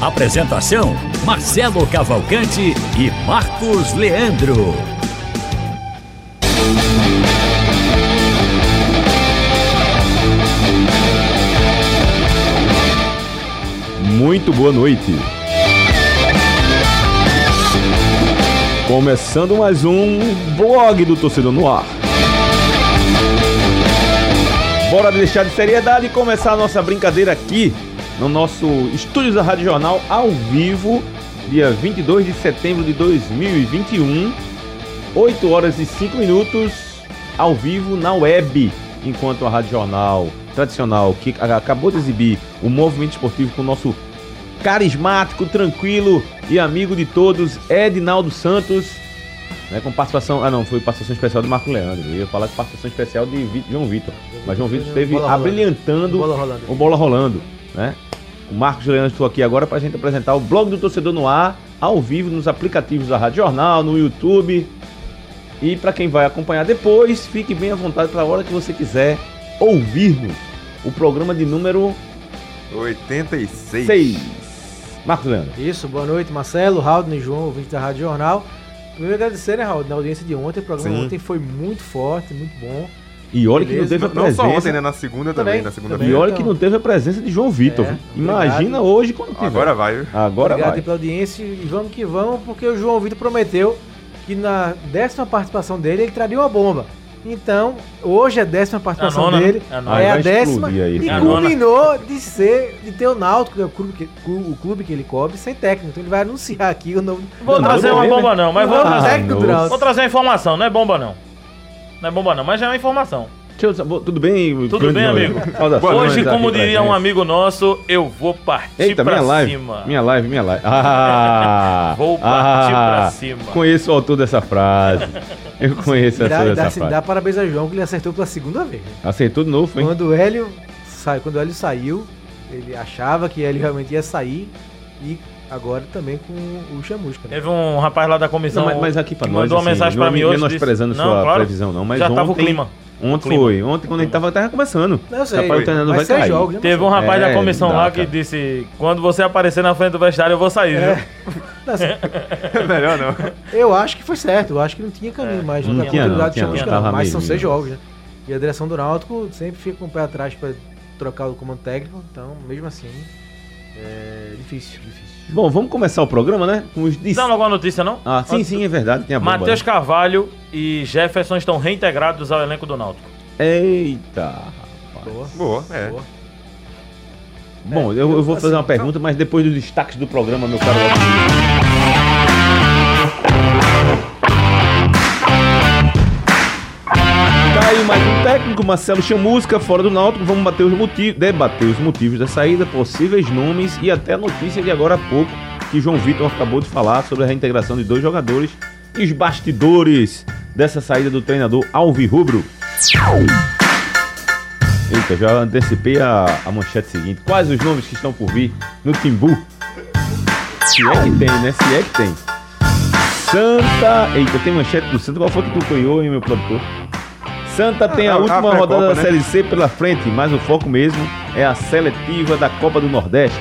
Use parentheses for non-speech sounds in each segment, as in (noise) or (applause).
Apresentação: Marcelo Cavalcante e Marcos Leandro. Muito boa noite. Começando mais um blog do Torcedor no Ar. Bora deixar de seriedade e começar a nossa brincadeira aqui no nosso estúdio da Rádio Jornal ao vivo, dia 22 de setembro de 2021, 8 horas e 5 minutos ao vivo na web, enquanto a Rádio Jornal tradicional que acabou de exibir o movimento esportivo com o nosso carismático, tranquilo e amigo de todos, Edinaldo Santos, né, com participação. Ah, não, foi participação especial do Marco Leandro. Eu ia falar de participação especial de João Vitor. Mas João Vitor esteve abrilhantando Bola o Bola Rolando. Né? O Marcos Leandro estou aqui agora para a gente apresentar o blog do Torcedor no Ar, ao vivo nos aplicativos da Rádio Jornal, no YouTube. E para quem vai acompanhar depois, fique bem à vontade para a hora que você quiser ouvir-nos. O programa de número 86. 6. Marcos Leandro. Isso, boa noite, Marcelo, Raul e João, ouvinte da Rádio Jornal. Primeiro agradecer, né, Raul, na audiência de ontem. O programa Sim. ontem foi muito forte, muito bom. E olha que não teve a Não, não só presença. ontem, né? Na segunda também, Também, na E segunda-feira. olha Então. que não teve a presença de João Vitor. É? Imagina obrigado. hoje quando tiver. Agora vai. viu? Agora Obrigado vai. pela audiência e vamos que vamos, porque o João Vitor prometeu que na décima participação dele ele traria uma bomba. Então, hoje é a décima participação nona, né? dele, É a é, nona. A décima e a nona. culminou de ser, de ter o Náutico, que é o clube que, o clube que ele cobre, sem técnico. Então ele vai anunciar aqui o novo. Vou trazer uma bomba não, mas vou Ah, trazer, vou trazer uma informação, não é bomba não. Não é bomba não, mas já é uma informação. Tudo bem? Tudo bem, amigo? Saudações Hoje, como diria um amigo nosso, eu vou partir Eita, pra minha live. cima. Minha live, minha live. Ah, (laughs) Vou partir ah, pra cima. Conheço o autor dessa frase. (laughs) Eu conheço essa, dá, dessa dá, frase. dá parabéns a João que ele acertou pela segunda vez. Acertou de novo, foi? Quando o Hélio sai, quando o Hélio saiu, ele achava que ele realmente ia sair e agora também com o Chamusca. Né? Teve um rapaz lá da comissão Não, mas, mas aqui pra nós, mandou uma assim, mensagem não pra mim hoje. menosprezando disse- sua não, claro, previsão, não, mas já ontem, tava o clima. Ontem clima. foi. Ontem, quando a gente tava, tava começando. Não, eu sei, Rapaz, o treinador vai cair. jogos, né? Teve um rapaz É, da comissão não dá, lá que cara. disse: quando você aparecer na frente do vestiário, eu vou sair, É. (laughs) Não, assim, Melhor não. eu acho que foi certo, eu acho que não tinha caminho mais Não na tinha, não, tinha, não, não, mas são seis jogos, né? E a direção do Náutico sempre fica com o pé atrás para trocar o comando técnico, então mesmo assim é difícil, difícil. Bom, vamos começar o programa, né? Com os dis... Não, logo a notícia, não? Ah, sim, sim, é verdade. Tem a bomba. Matheus né? Carvalho e Jefferson estão reintegrados ao elenco do Náutico. Eita, rapaz. Boa. Boa, é. Boa. Bom, É, eu, eu vou fazer assim, uma pergunta, mas depois dos destaques do programa, meu caro. Marcelo Chamusca, fora do Náutico. Vamos bater os motivos, debater os motivos da saída, possíveis nomes e até a notícia de agora há pouco que João Vitor acabou de falar sobre a reintegração de dois jogadores e os bastidores dessa saída do treinador Alvirrubro. Eita, já antecipei a, a manchete seguinte. Quais os nomes que estão por vir no Timbu? Se é que tem, né? Se é que tem. Santa. Eita, tem manchete do Santa. Qual foi que tu hein, meu produtor? Santa tem a a- a última pré-copa, rodada da né? Série C pela frente, mas o foco mesmo é a seletiva da Copa do Nordeste.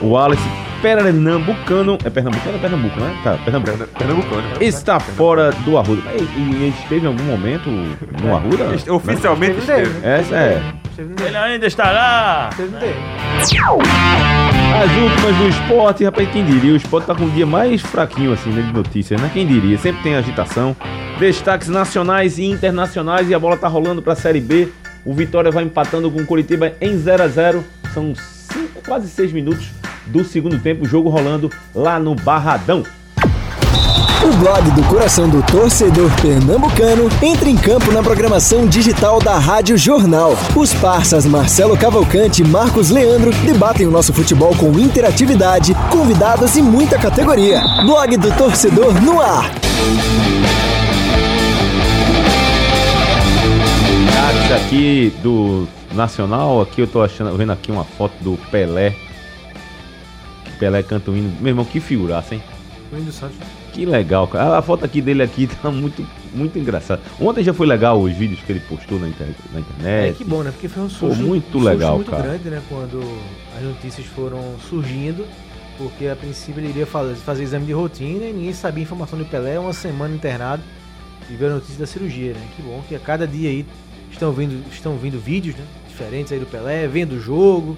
O Wallace Pernambucano. É Pernambucano ou Pernambuco, né? Tá, Pernambuco. Perna- Pernambucano. né? Está fora do Arruda. E, e esteve em algum momento no Arruda? Oficialmente esteve. né? Essa é. Ele ainda estará. Teve dele. As últimas do esporte, rapaz, quem diria? O esporte tá com um dia mais fraquinho assim, né, de notícias, né? Quem diria? Sempre tem agitação. Destaques nacionais e internacionais e a bola tá rolando pra Série B. O Vitória vai empatando com o Curitiba em 0 a 0 São cinco, quase 6 minutos do segundo tempo, o jogo rolando lá no Barradão. O blog do coração do torcedor pernambucano entra em campo na programação digital da Rádio Jornal. Os parças Marcelo Cavalcante e Marcos Leandro debatem o nosso futebol com interatividade, convidados e muita categoria. Blog do torcedor no ar. Aqui do Nacional, aqui eu tô achando, vendo aqui uma foto do Pelé. Pelé canta o hino. Meu irmão, que figuraça, hein? O Índio Santos. Que legal, cara. A foto aqui dele aqui (laughs) tá muito, muito engraçada. Ontem já foi legal os vídeos que ele postou na, inter- na internet. É, que bom, né? Porque foi um susto muito um legal, muito cara. grande, né? Quando as notícias foram surgindo, porque a princípio ele iria fazer, fazer exame de rotina e ninguém sabia a informação do Pelé, uma semana internado e veio a notícia da cirurgia, né? Que bom que a cada dia aí estão vindo, estão vindo vídeos, né? Diferentes aí do Pelé, vendo o jogo,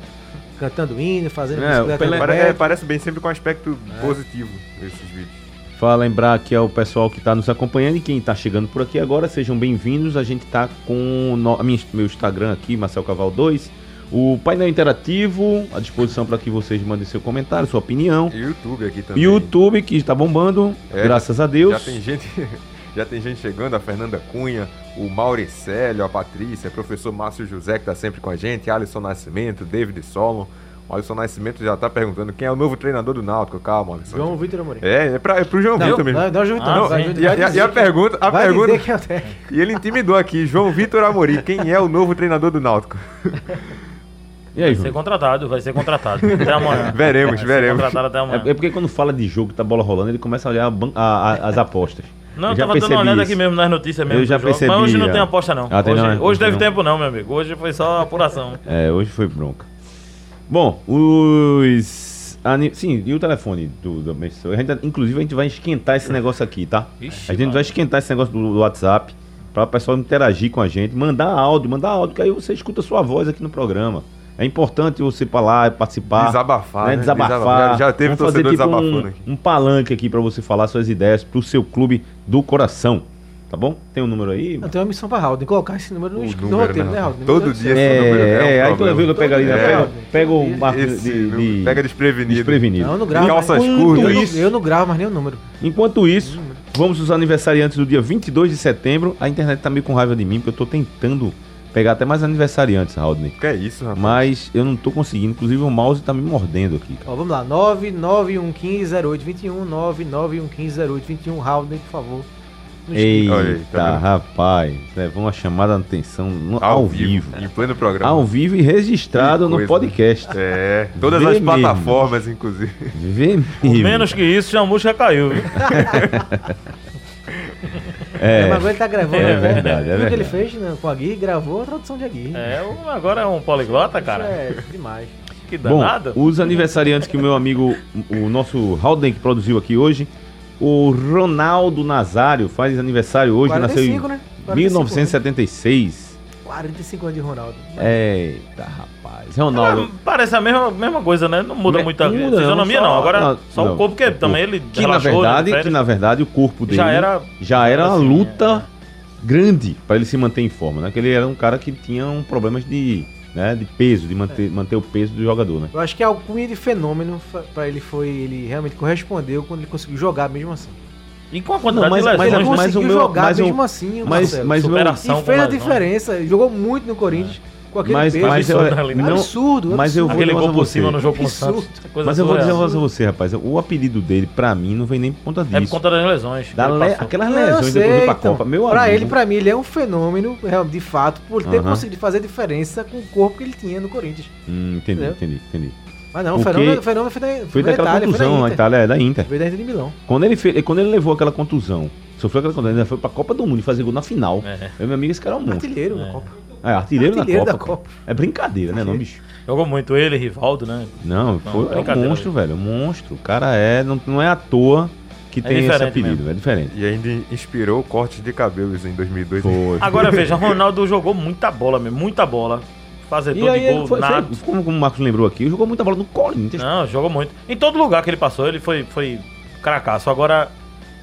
cantando hino, fazendo É, o Pelé- no Pare- pé. é, parece bem sempre com aspecto positivo esses vídeos. Para lembrar que é o pessoal que está nos acompanhando e quem está chegando por aqui agora, sejam bem-vindos. A gente está com o no- a minha- meu Instagram aqui, Marcel Caval 2. O painel interativo à disposição para que vocês mandem seu comentário, sua opinião. E YouTube aqui também. YouTube que está bombando, É, graças a Deus. Já tem gente, (laughs) já tem gente chegando, a Fernanda Cunha, o Mauricélio, a Patrícia, o professor Márcio José que tá sempre com a gente, Alisson Nascimento, David Solon. O Alisson Nascimento já tá perguntando quem é o novo treinador do Náutico. Calma, Alisson. João Vitor Amorim. É, é, pra, é pro João Não, Vitor mesmo. não, não, João Vitor, Ah, não, vai, E a, e a- e pergunta, a vai pergunta, que é e ele intimidou aqui, João Vitor Amorim, quem é o novo treinador do Náutico? E aí, Vai ser contratado, vai ser contratado. Até amanhã. Veremos, Vai ser veremos. Contratado até amanhã. É, é porque quando fala de jogo, que tá bola rolando, ele começa a olhar a a- a- as apostas. Não, Eu eu já tava dando uma percebi olhada isso. aqui mesmo nas notícias mesmo. Eu já jogo. percebi, Mas hoje não é. tem aposta não. Ah, hoje não, é? hoje Hoje teve não. tempo não, meu amigo. Hoje foi só apuração. É, hoje foi bronca. Bom, os. Sim, e o telefone do, do a gente, Inclusive, a gente vai esquentar esse negócio aqui, tá? Ixi, a gente vai mano. esquentar esse negócio do, do WhatsApp para o pessoal interagir com a gente, mandar áudio, mandar áudio, que aí você escuta a sua voz aqui no programa. É importante você lá, participar. Desabafar, né? né? Desabafar. Já, já teve Vamos fazer torcedor tipo desabafando um, aqui. um palanque aqui para você falar suas ideias pro seu clube do coração. Tá bom? Tem um número aí? Não, tem uma missão pra Raul, colocar esse número no, O no número, roteiro, né, né, Raul? Todo dia esse É, número é um é, aí toda vez eu pego ali, né? É, Pega, Raul. pega o marco Esse de, número de- pega desprevenido. desprevenido. Não, eu não gravo. Calças mas- curtas. Eu, eu não gravo mais nenhum número. Enquanto isso, vamos os aniversariantes do dia 22 de setembro. A internet tá meio com raiva de mim, porque eu tô tentando pegar até mais aniversariantes, Raudney. Que é isso, rapaz? Mas eu não tô conseguindo. Inclusive o mouse tá me mordendo aqui. Ó, vamos lá, 991150821, 991150821, Raul, por favor. Eita, aí, tá rapaz. Levou uma chamada de atenção no- ao, vivo. Em pleno programa. Ao vivo e registrado no podcast. É, todas Vê as mesmo. plataformas, inclusive. Vê mesmo. menos que isso, já a música caiu, viu? (laughs) É, mas É, agora ele tá gravando. É né? verdade, é Viu o que ele fez né, com a Gui? Gravou a tradução de Agui. É, agora é um poliglota, cara. É, demais. Que Bom, danado. os aniversariantes que o meu amigo, o nosso Halden que produziu aqui hoje, o Ronaldo Nazário faz aniversário hoje, 45, nasceu em né? 45, 1976. 45 anos de Ronaldo. Eita, rapaz. Ronaldo. Ah, parece a mesma, mesma coisa, né? Não muda Me- muito a muda, fisionomia, não, não. Agora, não, só não, o corpo, que o também corpo. ele que na relaxou, verdade, né, que na verdade o corpo dele Já era- já era assim, luta grande para ele se manter em forma, né? Que ele era um cara que tinha um problemas de, né, de peso, de manter, manter o peso do jogador, né? Eu acho que a alcunha de fenômeno pra ele foi. Ele realmente correspondeu quando ele conseguiu jogar mesmo assim. E com a quantidade Não, mas- de mas lesões, ele né? mas conseguiu o meu- jogar mas mesmo assim, o mas- Marcelo. mas o meu- superação E fez a diferença. Jogou muito no Corinthians com aquele Mas, peso. mas eu, absurdo né? não, absurdo, mas eu vou Aquele dizer gol a por cima no jogo com o Absurdo. Santos. é coisa Mas eu vou dizer surreal. uma coisa a você, rapaz. O apelido dele, pra mim, não vem nem por conta disso. É por conta das lesões. Da le-. Aquelas lesões depois sei, de ir pra então, Copa. Meu pra amigo. ele, pra mim, ele é um fenômeno, de fato, por ter Aham. conseguido fazer diferença com o corpo que ele tinha no Corinthians. Hum, entendi, Entendeu? entendi, entendi. Mas não, o Porque fenômeno, o fenômeno foi da, Foi foi da daquela Itália, foi contusão da na. Itália, é da Inter. Veio da Inter de Milão. Quando ele, fez, quando ele levou aquela contusão, sofreu aquela contusão, ele foi pra Copa do Mundo e fazer gol na final. É. Eu, meu amigo, esse cara é um monstro. Artilheiro É. da Copa. É, artilheiro, Artilheiro da, da Copa, Copa. É brincadeira, né, não, bicho? Jogou muito ele, Rivaldo, né? Não, Não, foi, é um monstro, velho. Um monstro. O cara é. Não, não é à toa que tem esse apelido, mesmo. é diferente. E ainda inspirou cortes de cabelos em 2002. Foi. (laughs) Agora veja, Ronaldo jogou muita bola mesmo, muita bola. E Fazedor aí, de gol, foi, nada. foi- como, como o Marcos lembrou aqui, jogou muita bola no Corinthians. Não, jogou muito. Em todo lugar que ele passou, ele foi, foi cracaço. Agora,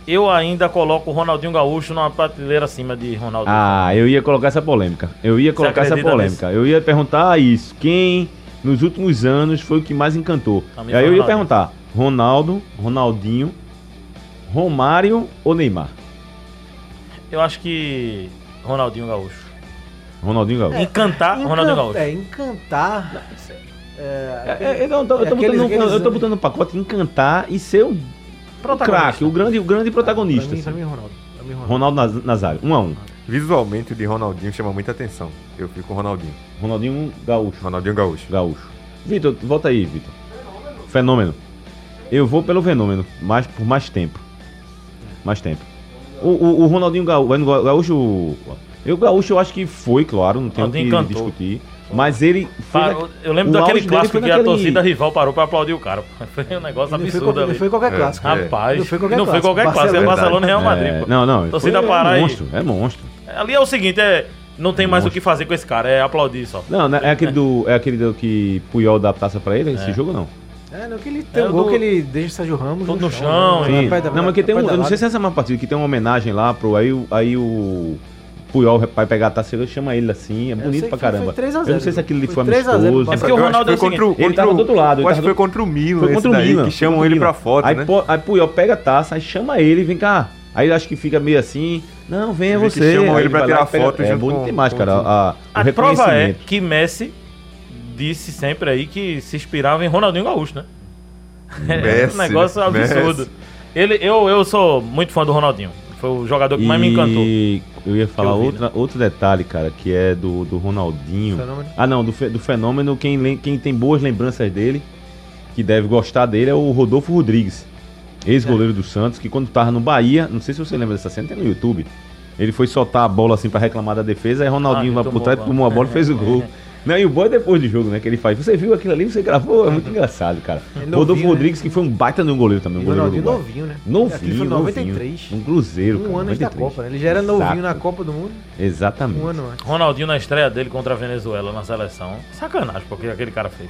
eu ainda coloco o Ronaldinho Gaúcho numa prateleira acima de Ronaldo. Ah, eu ia colocar essa polêmica. Eu ia colocar essa polêmica. Eu ia perguntar isso. Quem nos últimos anos foi o que mais encantou? E aí eu ia Ronaldinho. perguntar: Ronaldo, Ronaldinho, Romário ou Neymar? Eu acho que Ronaldinho Gaúcho. Ronaldinho Gaúcho. Encantar Ronaldinho Gaúcho. É, encantar. É, É, é, não, eu tô, eu tô aqueles- botando, eu tô botando no pacote encantar e ser o craque, o grande, o grande protagonista. Pra mim, pra assim. mim, Ronaldo. Pra mim, Ronaldo. Ronaldo Naz- Nazário, um a um. Visualmente o de Ronaldinho chama muita atenção. Eu fico com o Ronaldinho. Ronaldinho Gaúcho. Ronaldinho Gaúcho. Gaúcho. Vitor, volta aí, Vitor. Fenômeno. Eu vou pelo fenômeno, mais, por mais tempo. Mais tempo. O, o, o Ronaldinho Gaúcho, o Gaúcho. Eu, Gaúcho, eu acho que foi, claro, não tenho o que cantou. discutir. Mas ele. foi Pa- na- Eu lembro daquele clássico foi que a naquele- torcida rival parou pra aplaudir o cara. (laughs) Foi um negócio foi, absurdo ali. não foi qualquer É. clássico. Rapaz, Não foi qualquer não foi clássico. qualquer clássico, é Barcelona. Barcelona e Real É, Madrid. pô. não, não. Torcida foi- parar é aí. monstro, é monstro. Ali é o seguinte, é. Não tem mais o que fazer com esse cara, é aplaudir só. Não, né, é aquele do. É aquele do que Puyol dá a taça pra ele, esse É. jogo não. É, não, que ele tem É um gol do- que ele deixa o Sérgio Ramos Todo no chão, né? Sim. Na pedra- Não, mas que tem um. Eu não sei se é essa é uma partida que tem uma homenagem lá pro. Aí o. Puyol vai pegar a taça ele chama ele assim, é bonito pra caramba. foi 3 a eu não sei 0, se aquilo ali foi foi 3 a 0 amistoso. É porque o Ronaldo é o foi contra ele contra tava do outro lado, eu acho que foi contra o Milan, Foi contra o Milan. que chamam ele pra foto, aí, né? Aí Puyol pega a taça, aí chama ele, vem cá. Aí acho que fica meio assim, não, venha que você. chamam ele pra tirar e pega- foto É bonito com- demais, cara. A, prova é que Messi disse sempre aí que se inspirava em Ronaldinho Gaúcho, né? (laughs) É Messi, um negócio né? absurdo. Messi. Ele, eu, eu sou muito fã do Ronaldinho. Foi o jogador que mais me encantou. E eu ia falar eu vi, outra, outro detalhe, cara, que é do, do Ronaldinho. Fenômeno. Ah, não, do, do fenômeno, quem, quem tem boas lembranças dele, que deve gostar dele, é o Rodolfo Rodrigues, ex-goleiro do Santos, que quando tava no Bahia, não sei se você lembra dessa cena, tem no YouTube. Ele foi soltar a bola assim pra reclamar da defesa, aí Ronaldinho Ah, vai por trás, tomou a bola e fez o (laughs) gol. Não, e o bom é depois do jogo, né? Que ele faz. Você viu aquilo ali, você gravou? É muito engraçado, cara. É novinho, Rodolfo né? Rodrigues, que foi um baita de um goleiro também, um E goleiro Ronaldinho novinho, né? Novinho, foi em 93. novinho. Um cruzeiro, Um cara, ano antes da 93. Copa, né? Ele já era novinho Exato. na Copa do Mundo, Exatamente. um ano antes. Ronaldinho na estreia dele contra a Venezuela na seleção. Sacanagem, porque aquele cara fez.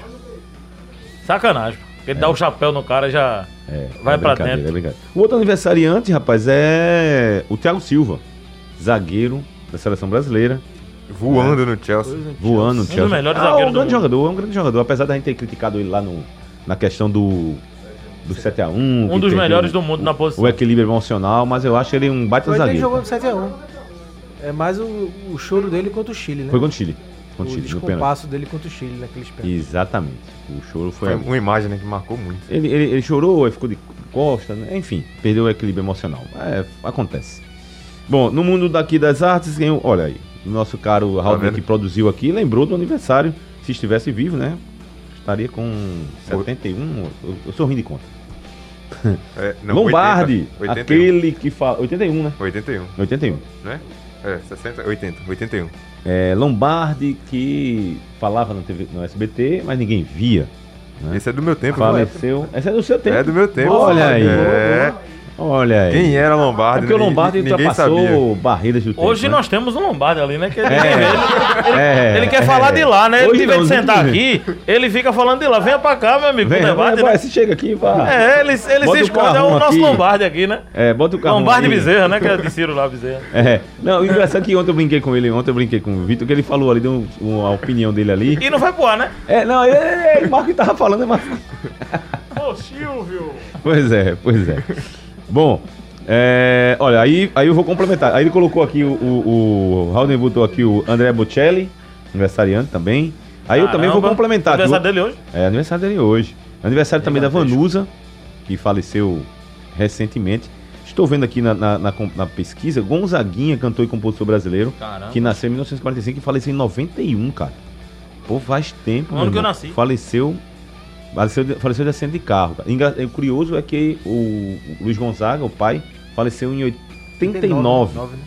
Sacanagem. Porque Ele dá o chapéu no cara e já. É, Vai é pra dentro. é. O outro aniversariante, rapaz, é o Thiago Silva, zagueiro da seleção brasileira, Voando no Chelsea. Voando no dos Chelsea. melhores ah, zagueiros um grande mundo. jogador, é um grande jogador, apesar da gente ter criticado ele lá no, na questão do do 7 a 1 Um que dos melhores o- do mundo na posição. O equilíbrio emocional, mas eu acho ele um baita Foi zagueiro. jogou no 7x1. É mais o, o choro dele contra o Chile, né? Foi contra o Chile. o Contra o Chile, pênalti. descompasso dele contra o Chile naqueles pênaltis. Exatamente. O choro foi. Foi uma imagem né, que marcou muito. Ele, ele, ele chorou, aí ficou de costa, né? enfim, perdeu o equilíbrio emocional. É, acontece. Bom, no mundo daqui das artes, quem, olha aí, o nosso caro Raul vendo? que produziu aqui, lembrou do aniversário, se estivesse vivo, né? Estaria com 71, eu, eu sou ruim de conta. (laughs) É, não, Lombardi, 80, 81. aquele que fala. 81, né? 81, 81. né? É, 60, 80, 81. É, Lombardi que falava na TV, no SBT, mas ninguém via. Né? Esse é do meu tempo. Faleceu. Esse é do seu tempo. É do meu tempo. Olha aí. É. Olha aí. Quem era É Lombardi? porque o Lombardi ultrapassou barreiras do tempo. Hoje né? nós temos um Lombardi ali, né? Que ele, É. É. ele quer falar de lá, né? Ele, Hoje em vez não, de sentar não. aqui, ele fica falando de lá. Venha pra cá, meu amigo, Vem, debate, vai, né? se chega aqui, vá. É, ele, ele Bota se o esconde, é o nosso aqui. Lombardi aqui, né? É, bota o carro. Lombardi aí. Bezerra, né? Que é de Ciro lá, Bezerra. (laughs) É. Não, o engraçado é que ontem eu brinquei com ele, ontem eu brinquei com o Vitor, que ele falou ali, deu um- uma opinião dele ali. E não vai voar, né? É, não, ele, ele, Marco que tava falando, é Marco. Ô, Silvio! Pois é, pois é. Bom, é, olha, aí, aí eu vou complementar. Aí ele colocou aqui o, o, o Raul botou aqui o André Bocelli, aniversariante também. Aí eu também vou Caramba, complementar. Aniversário dele hoje? É aniversário dele hoje. Aniversário também da. Vanusa, que faleceu recentemente. Estou vendo aqui na, na, na na pesquisa, Gonzaguinha, cantor e compositor brasileiro, Caramba. que nasceu em 1945 e faleceu em 91, cara. Pô, faz tempo, ano que eu nasci. Faleceu, faleceu, de- faleceu de acidente de carro. Engra- O curioso é que o, o Luiz Gonzaga, o pai, faleceu em 89. Nove, né?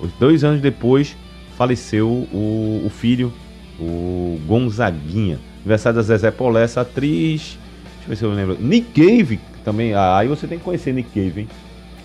Os dois anos depois faleceu o, o filho, o Gonzaguinha. Aniversário da Zezé Polé, essa atriz. Deixa eu ver se eu lembro. Nick Cave também. Ah, aí você tem que conhecer Nick Cave, hein?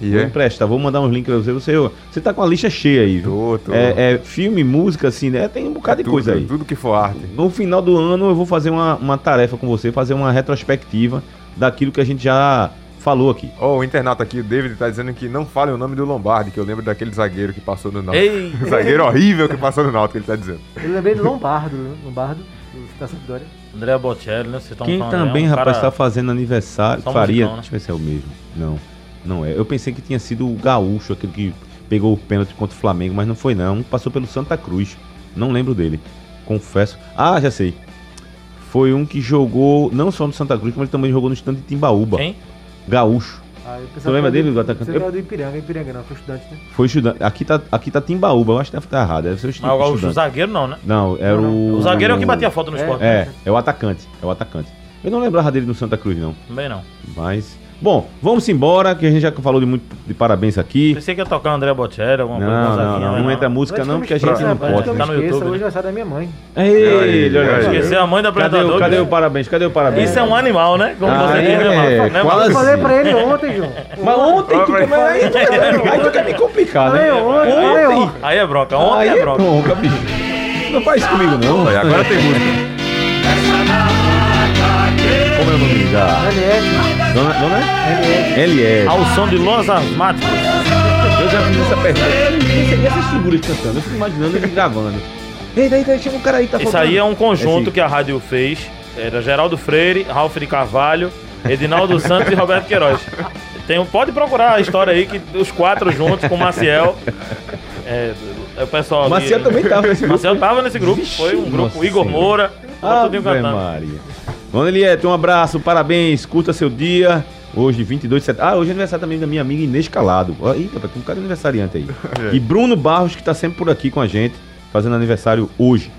E Vou é? emprestar, vou mandar uns links pra você. Você, você tá com a lista cheia aí, viu? Tô, tô. É, é filme, música, assim, né? Tem um bocado de tudo, coisa aí. Tudo que for arte. No final do ano eu vou fazer uma, uma tarefa com você, fazer uma retrospectiva daquilo que a gente já falou aqui. Ó, o internauta aqui, o David, tá dizendo que não fale o nome do Lombardi, que eu lembro daquele zagueiro que passou no Náutico. Ei! (laughs) zagueiro horrível que passou no Náutico, ele tá dizendo. Eu lembrei do Lombardo, né? Lombardo, do da Sampdoria. André Bocelli, né? Vocês Quem falando, é um também, cara- rapaz, tá fazendo aniversário. Só Faria. musicão, né? Deixa eu ver se é o mesmo. Não. Não é. Eu pensei que tinha sido o Gaúcho, aquele que pegou o pênalti contra o Flamengo, mas não foi não. Passou pelo Santa Cruz. Não lembro dele. Confesso. Ah, já sei. Foi um que jogou não só no Santa Cruz, como ele também jogou no estande de Timbaúba. Quem? Gaúcho. Ah, eu Tu lembra dele, do- atacante? Você era do Ipiranga, Ipiranga não, foi estudante, né? Foi estudante. Aqui tá, aqui tá Timbaúba, eu acho que deve estar errado. Deve ser o Mas o Gaúcho, o estudante. zagueiro não, né? Não, era Não, o. O zagueiro é o que batia foto no É. esporte. É, é o atacante. É o atacante. Eu não lembrava dele no Santa Cruz, não. Também não. Mas. Bom, vamos embora, que a gente já falou de muito de parabéns aqui. Pensei que ia tocar André Bocelli, alguma coisa Não, não, Gonzaguinha, não, não entra música não, porque a gente não pode. Tá no esqueça, YouTube, hoje é né? aniversário da minha mãe. Ei, olha aí. Esquecer a mãe do Cadê, apresentador. o- cadê o parabéns? Cadê o parabéns? Isso é um animal, né? Como Ah, você é, diz, né, Marcos? Né, quase. Eu falei pra ele ontem, João. Mas ontem tu Vai. Aí, tu- aí tu quer me complicar, né? ontem. Aí é bronca, ontem Aí é é bronca. bicho. Não faz isso comigo, não. Agora tem música. (laughs) Como é o nome da. LS, Dona. Dona? LS. LS. Ao som de Los Asmáticos. Eu já fiz essa pergunta. E essas figuras cantando? Eu fico imaginando ele gravando. Eita, eita, chama um cara aí, tá Isso faltando. aí é um conjunto Esse- que a rádio fez. Era Geraldo Freire, Ralf de Carvalho, Edinaldo Santos e Roberto Queiroz. Tem, um- pode procurar a história aí, que os quatro juntos com o Maciel. É, é o pessoal Maciel também tava nesse grupo. Maciel tava nesse grupo. Vixe, foi um grupo. nossa Igor. Moura. Tá tudinho Ave cantando. Maria. Dona Eliette, um abraço, parabéns, curta seu dia. Hoje, 22 de setembro. Ah, hoje é aniversário também da minha amiga Inês Calado. Eita, tem um cara aniversariante aí. (laughs) e Bruno Barros, que tá sempre por aqui com a gente, fazendo aniversário hoje.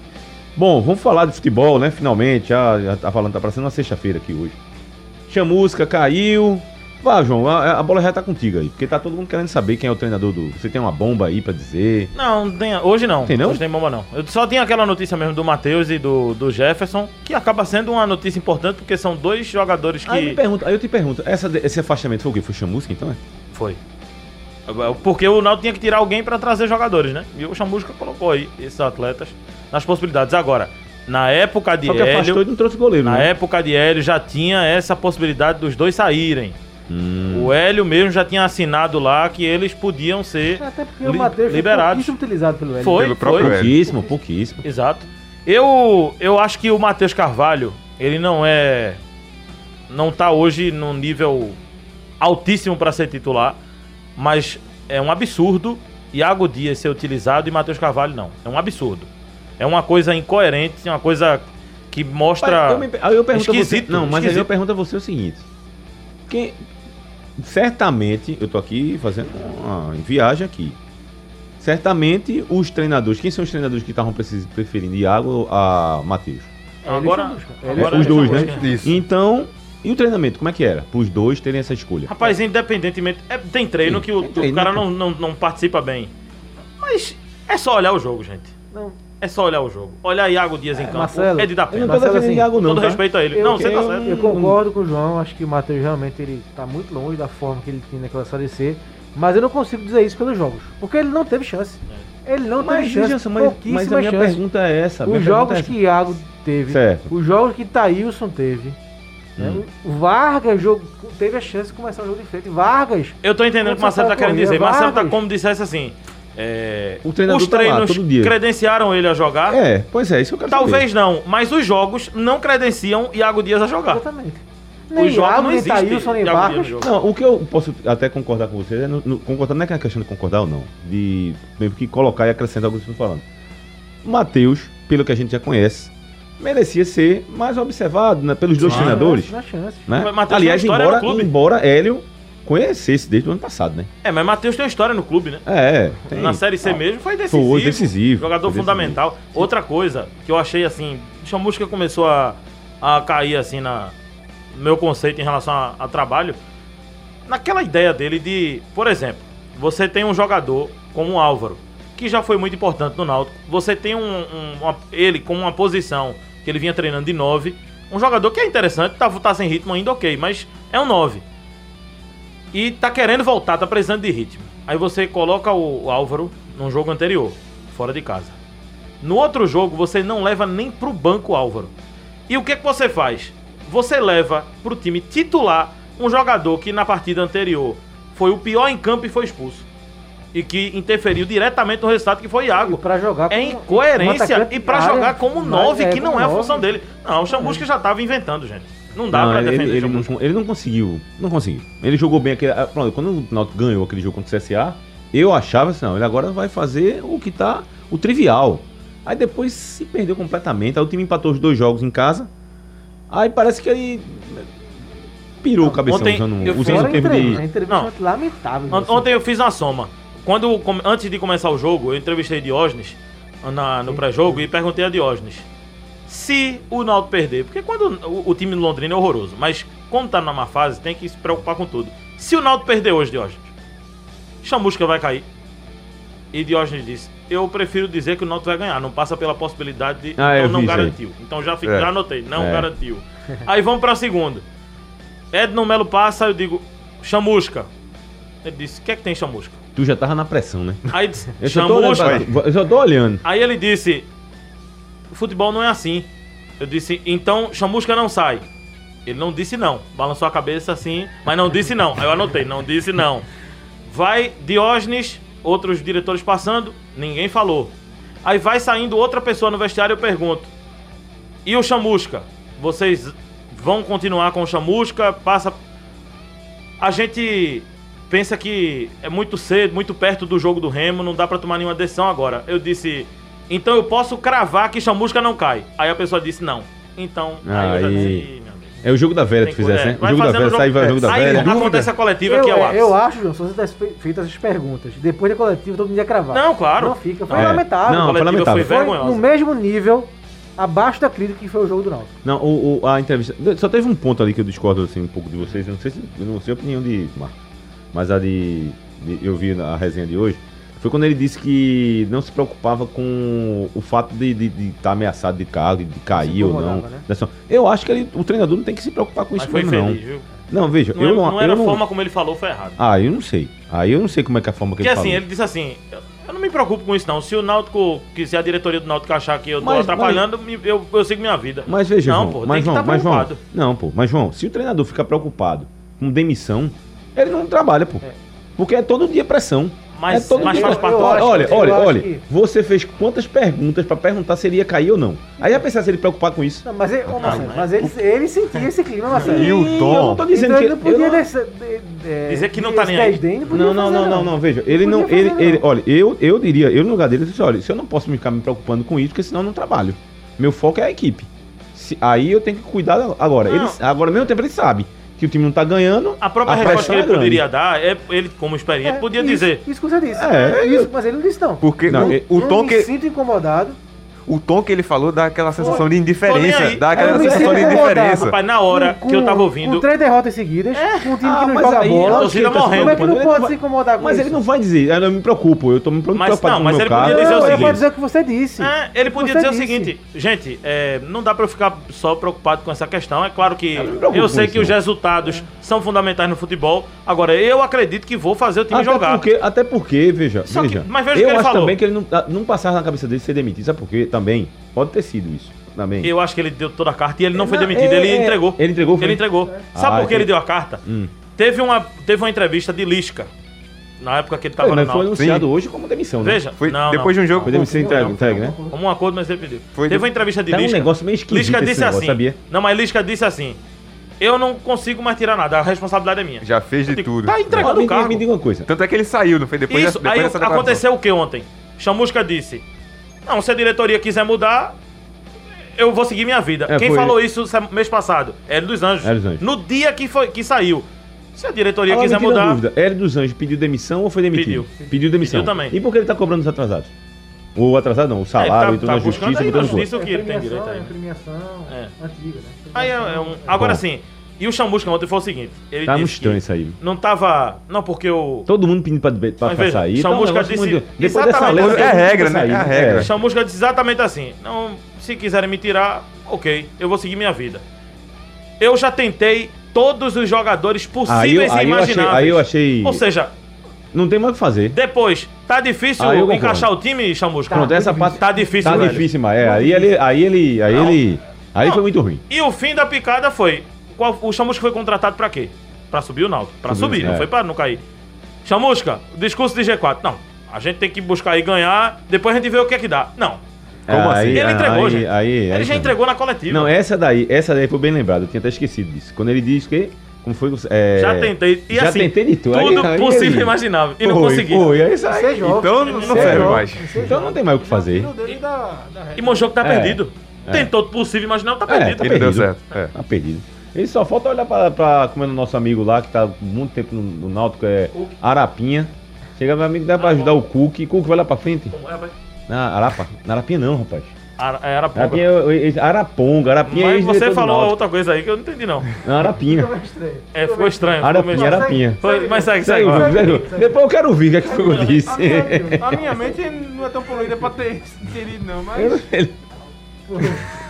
Bom, vamos falar de futebol, né? Finalmente. Ah, já tá falando, tá parecendo uma sexta-feira aqui hoje. Chamusca caiu. Vá, João, a, a bola já tá contigo aí. Porque tá todo mundo querendo saber quem é o treinador do. Você tem uma bomba aí pra dizer. Não, não tem, hoje não. Tem não? Hoje tem bomba não. Eu só tinha aquela notícia mesmo do Matheus e do, do Jefferson, que acaba sendo uma notícia importante porque são dois jogadores que. Aí, me pergunta, aí eu te pergunto, essa, esse afastamento foi o quê? Foi chamusca então? É? Foi. Porque o Naldo tinha que tirar alguém pra trazer jogadores, né? E o Chamusca colocou aí esses atletas nas possibilidades. Agora, na época de Só que Hélio, e não trouxe goleiro, na né? época de Hélio já tinha essa possibilidade dos dois saírem. Hum. O Hélio mesmo já tinha assinado lá que eles podiam ser Até porque o Matheus foi liberados. pouquíssimo utilizado pelo L. Foi, Pelo próprio foi. Hélio. Pouquíssimo, pouquíssimo. Exato. Eu, eu acho que o Matheus Carvalho, ele não é. Não tá hoje num nível altíssimo para ser titular, mas é um absurdo Iago Dias ser utilizado e Matheus Carvalho não. É um absurdo. É uma coisa incoerente, uma coisa que mostra. Aí eu, me- aí eu pergunto a você, Esquisito, não, mas aí eu esquisito. pergunto a você o seguinte. Quem, certamente, eu tô aqui fazendo uma viagem aqui. Certamente os treinadores, quem são os treinadores que estavam preferindo Iago a Matheus? Agora, Chamusca. agora Os dois, né? Isso. Então, e o treinamento, como é que era? Para os dois terem essa escolha. Rapaz, independentemente. é, tem treino Sim, que o, treino, o cara né? não, não, não participa bem. Mas é só olhar o jogo, gente. Não, É só olhar o jogo. Olhar Iago Dias em campo. Marcelo, é de dar Eu pena. não tô assim, Iago não, Todo tá? respeito a ele. Eu- não, você tá eu- certo. eu concordo com o João, acho que o Matheus realmente ele tá muito longe da forma que ele tinha naquela Série C, mas eu não consigo dizer isso pelos jogos, porque ele não teve chance. Ele não teve Mas, chance, Jansen, mas, pouquíssima mas a minha chance. pergunta é essa. Os pergunta jogos é que Iago teve, Certo. os jogos que Thailson teve, né? Hum. o Vargas jogo, teve a chance de começar o jogo de frente. Vargas, Eu tô entendendo o que o Marcelo tá querendo Corrida, dizer. Marcelo tá Vargas. como dissesse assim. É, O treinador os tá lá treinos todo dia. credenciaram ele a jogar? É, pois é, isso que eu quero Talvez saber. não, mas os jogos não credenciam Iago Dias a jogar. exatamente. Nem Os jogos Iago, não existem Thailson, nem. Não, o que eu posso até concordar com você, é no, no- concordar não é que é uma questão de concordar ou não, de mesmo que colocar e acrescentar o que vocês estão falando. O Matheus, pelo que a gente já conhece, merecia ser mais observado né, pelos dois Claro. treinadores. Né? Aliás, embora, embora Hélio conhecesse desde o ano passado, né? É, mas Matheus tem uma história no clube, né? É, tem. Na Série C mesmo foi decisivo. Foi decisivo, Jogador foi fundamental. Outra coisa que eu achei assim, o Chamusca começou a, a cair assim na no meu conceito em relação a, a trabalho, naquela ideia dele de, por exemplo, você tem um jogador como o Álvaro, que já foi muito importante no Náutico. Você tem um, um- uma- ele com uma posição que ele vinha treinando de 9, um jogador que é interessante, tá, tá sem ritmo ainda, ok, mas é um 9 e tá querendo voltar, tá precisando de ritmo. Aí você coloca o, Álvaro num jogo anterior, fora de casa. No outro jogo, você não leva nem pro banco o Álvaro. E o que, que você faz? Você leva pro time titular um jogador que na partida anterior foi o pior em campo e foi expulso. E que interferiu diretamente no resultado, que foi Iago. pra jogar É incoerência e pra área, jogar como mas 9, é, que não é a função dele. Não, o Chamusca já tava inventando, gente. Não dá Não, pra ele, defender ele, não, Chamusca. ele não conseguiu. Não conseguiu. Ele jogou bem aquele. ah, Pronto, quando o Náutico ganhou aquele jogo contra o CSA, eu achava assim, não, ele agora vai fazer o que tá. o trivial. Aí depois se perdeu completamente. Aí o time empatou os dois jogos em casa. Aí parece que ele pirou o cabeção ontem usando, eu usando o a termo a de. entrevista Não. lamentável. Assim. Ontem eu fiz uma soma. Quando, antes de começar o jogo, eu entrevistei Diógenes na- no pré-jogo e perguntei a Diógenes se o Náutico perder, porque quando o, o time do Londrina é horroroso, mas quando tá numa fase, tem que se preocupar com tudo. Se o Náutico perder hoje, Diógenes, Chamusca vai cair. E Diógenes disse: Eu prefiro dizer que o Náutico vai ganhar, não passa pela possibilidade de. Ah, então não isso aí. garantiu. Então já, fico, É. já anotei, não É. garantiu. Aí vamos pra segunda. Edno Melo passa, eu digo: Chamusca. Ele disse: O que é que tem chamusca? Tu já tava na pressão, né? Aí disse: Eu só tô olhando. Aí ele disse: Futebol não é assim. Eu disse: Então chamusca não sai. Ele não disse não. Balançou a cabeça assim, mas não disse não. Aí eu anotei: Não disse não. Vai Diógenes, outros diretores passando, ninguém falou. Aí vai saindo outra pessoa no vestiário, eu pergunto: E o chamusca? Vocês vão continuar com o chamusca? Passa. A gente pensa que é muito cedo, muito perto do jogo do Remo, não dá pra tomar nenhuma decisão agora. Eu disse, então eu posso cravar que chamusca não cai. Aí a pessoa disse não. Então, aí, eu já Aí. disse. É o jogo da velha que fizesse, coisa- né? O jogo da velha, sai vai o jogo da Aí velha. acontece a coletiva eu, que é o é, ápice. eu acho, João, se você tivesse fe- feito essas perguntas, depois da coletiva todo mundo ia cravar. Não, claro. Não fica, foi É. lamentável. Não, A foi coletiva lamentável. foi Foi no mesmo nível, abaixo da crítica que foi o jogo do Náutico. Não, o, o- a entrevista. Só teve um ponto ali que eu discordo assim, um pouco de vocês. Eu não sei se. Eu não sei a opinião de Marcos. Mas a de, de- Eu vi na resenha de hoje. Foi quando ele disse que não se preocupava com o fato de estar de, estar ameaçado de cargo, de cair ou não. né? Eu acho que ele- o treinador não tem que se preocupar com Mas isso foi mesmo, feliz, viu? não. Não, veja, Não, eu é- não. não era eu a não- forma como ele falou, foi errado. Ah, eu não sei. Aí eu não sei como é que é a forma que Porque ele assim, falou. ele disse assim, eu, eu não me preocupo com isso não. Se o Náutico, que se a diretoria do Náutico achar que eu tô Mas- atrapalhando, me- eu, eu sigo minha vida. Mas veja, não, João, pô, mas, tem que João, estar mas, João, preocupado. não, pô, mas João, se o treinador fica preocupado com demissão, ele não trabalha, pô. Porque é todo dia pressão. Mas- é todo mas faz parte Eu olha, olha, eu olha, que- você fez quantas perguntas pra perguntar se ele ia cair ou não. Aí ia pensar se ele preocupar com isso. Não, mas ele, Marcelo, mas ele, ele sentia esse clima, Marcelo. E o Eu tom. não tô dizendo então que ele não podia eu não- descer- de- de- Dizer que não tá nem aí. não Não, não, não, não, não, veja, ele Não não, ele, fazer, ele, não. olha, eu, eu diria, eu no lugar dele, eu disse, olha, se eu não posso ficar me preocupando com isso, porque senão eu não trabalho. Meu foco é a equipe. Se- aí eu tenho que cuidar agora. Não. Ele, agora, ao mesmo tempo, ele sabe que o time não tá ganhando. A própria pressão resposta que ele é poderia dar, é, ele como experiente, É, podia isso, dizer. Isso que você disse. É, isso, mas ele não disse não. Porque Não, o, e- o eu tom me que, sinto incomodado. O tom que ele falou dá aquela sensação de Tô nem indiferença. Dá aquela sensação de indiferença. Rapaz, na hora Com- que eu tava ouvindo. Com três derrotas seguidas, com um time Ah, que não mas joga aí, bola. a torcida é que morrendo. Como é que não Ele pode se incomodar com Mas isso? ele não vai dizer, eu não me preocupo, eu tô me Mas preocupado não, com mas o meu ele podia cargo. dizer o Não, ele seguinte. pode dizer o que você disse. É, ele podia Você dizer disse. o seguinte, gente, é, não dá pra eu ficar só preocupado com essa questão. É claro que Eu eu com sei isso, que os não. resultados são fundamentais no futebol. Agora, eu acredito que vou fazer o time Até jogar. porque, até porque, veja, que- veja mas veja o eu que ele acho falou. também que ele não, ah, não passava na cabeça dele ser demitido, sabe por quê? Também, pode ter sido isso, também. Eu acho que ele deu toda a carta e ele não foi Não, demitido, é, ele é. entregou. Ele entregou, foi? Ele entregou. Sabe Ah, por que ele deu a carta? Hum. Teve, uma, teve uma entrevista de Lisca, na época que ele tava Foi, no mas foi anunciado hoje como demissão, né? Veja, Foi não, depois não. de um jogo. Foi demissão entregue, entregue, né? Como um acordo, mas ele pediu. Foi Teve de- uma entrevista de Tá um Lisca. negócio meio esquisito Lisca disse negócio, assim. sabia? Não, mas Lisca disse assim: Eu não consigo mais tirar nada, a responsabilidade é minha. Já fez de digo, tudo. Tá entregando me, o cargo. me diga uma coisa. Tanto é que ele saiu, não foi? Depois, Isso, depois aí aconteceu o que ontem? Chamusca disse: Não, se a diretoria quiser mudar, eu vou seguir minha vida. É, Quem foi- falou isso mês passado? Hélio dos Anjos. Hélio dos Anjos. No dia que, foi, que saiu. Se a diretoria Agora, quiser me tira uma mudar. dúvida, Hélio dos Anjos pediu demissão ou foi demitido? Pediu. demissão. Pediu também. E por que ele tá cobrando os atrasados? O atrasado não, o É, salário, tá- entrou tá na buscando justiça, aí na justiça. Isso que ele tem direito aí. É premiação É. antiga, né? Aí é, é um- Agora Bom. sim, e o Chamusca ontem foi o seguinte: ele Tá muito disse estranho isso aí. não tava. Não, porque o. Todo mundo pedindo pra, pra, pra veja, sair. Chamusca um negócio disse muito- Depois dessa É regra, né? sair. É a regra. O Chamusca disse exatamente assim: Não, se quiserem me tirar, ok, eu vou seguir minha vida. Eu já tentei todos os jogadores Aí, eu- possíveis aí e eu achei, imagináveis. aí eu achei. Ou seja, Não tem mais o que fazer. depois, tá difícil Aí encaixar o time, Chamusca? Pronto, essa parte. Tá difícil, Tá velho. difícil, mas é. Aí ele. Aí ele. Aí Não. ele. Aí Não. foi muito ruim. E o fim da picada foi: qual- o Chamusca foi contratado pra quê? Pra subir o Náutico. Pra Subiu, subir, não é. foi pra não cair. Chamusca, discurso de G4. Não, a gente tem que buscar aí ganhar, depois a gente vê o que é que dá. Não. Como assim? Ele entregou, aí, gente. Aí, Ele aí já também. entregou na coletiva. Não, essa daí, essa daí foi bem lembrado, eu tinha até esquecido disso. Quando ele diz que. Como foi? É, Já tentei. E já assim, tentei de tudo. tudo Aí- aí possível e imaginável. E não Foi, consegui. Foi, é isso é aí. Então não é serve mais. É Então não tem mais o que fazer. Dele da, da reta. E mostrou que tá É. perdido. É. Tentou tudo possível e imaginável, tá É, perdido. tá E não deu perdido. certo. É. Tá perdido. Ele só falta olhar pra, pra como é o nosso amigo lá, que tá muito tempo no, no Náutico, é Arapinha. Chega meu amigo, dá pra ajudar o Cook. Cook vai lá pra frente. Como é, rapaz? Na Arapa. Na Arapinha não, rapaz. Ara- é Araponga. Arapinha é, é- Araponga. Arapinha é Mas você ex-diretor do falou outra coisa aí que eu não entendi, não. (laughs) Não, Arapinha. Ficou estranho. É, ficou estranho. Arapinha, Arapinha. Foi- mas segue, Segue, segue. vai. segue. Depois eu quero ouvir o que é que foi que eu disse. A minha, a minha mente não é tão poluída pra ter entendido, não, mas. (laughs)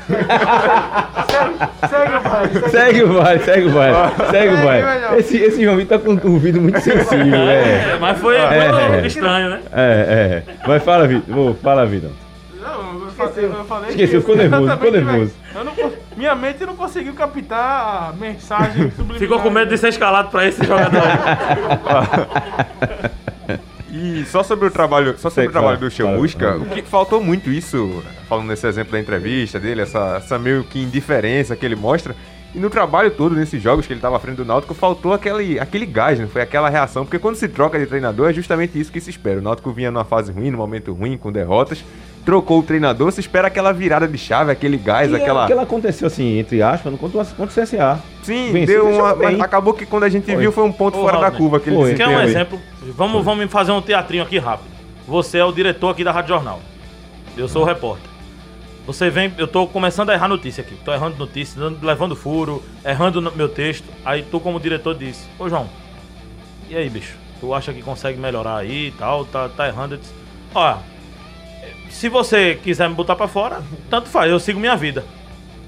Segue o baile. Segue o baile, segue o baile. Segue o Segue, baile. melhor. Esse, esse João Vitor tá com o ouvido muito sensível, (laughs) É, é. mas foi É. foi estranho, né? É, é. Mas fala, Vitor. Fala, Vitor. Não, eu falei, eu falei Esqueceu, ficou nervoso, ficou nervoso. não minha mente não conseguiu captar a mensagem subliminar. Ficou com medo de ser escalado pra esse jogador. (laughs) E só sobre o trabalho, só sobre Sei, o trabalho do Chamusca, fala. o que faltou muito isso, falando nesse exemplo da entrevista dele, essa, essa meio que indiferença que ele mostra. E no trabalho todo, nesses jogos que ele estava à frente do Náutico, faltou aquele, aquele gás, né? Foi aquela reação. Porque quando se troca de treinador, é justamente isso que se espera. O Náutico vinha numa fase ruim, num momento ruim, com derrotas. Trocou o treinador, se espera aquela virada de chave, aquele gás, E é aquela. o que aconteceu assim, entre aspas, contra, o- contra o CSA. Sim, Venceu, deu uma. mas acabou que quando a gente Foi. viu foi um ponto Ô, fora da Rodney, curva. Aquele foi. Quer um ali. exemplo? Vamos, vamos fazer um teatrinho aqui rápido. Você é o diretor aqui da Rádio Jornal. Eu sou o repórter. Você vem, eu tô começando a errar notícia aqui. Tô errando notícia, levando furo, errando no meu texto. Aí tu, como diretor, disse: Ô João, e aí, bicho? Tu acha que consegue melhorar aí e tal? Tá, tá errando? Eu disse: Ó, se você quiser me botar pra fora, tanto faz, eu sigo minha vida.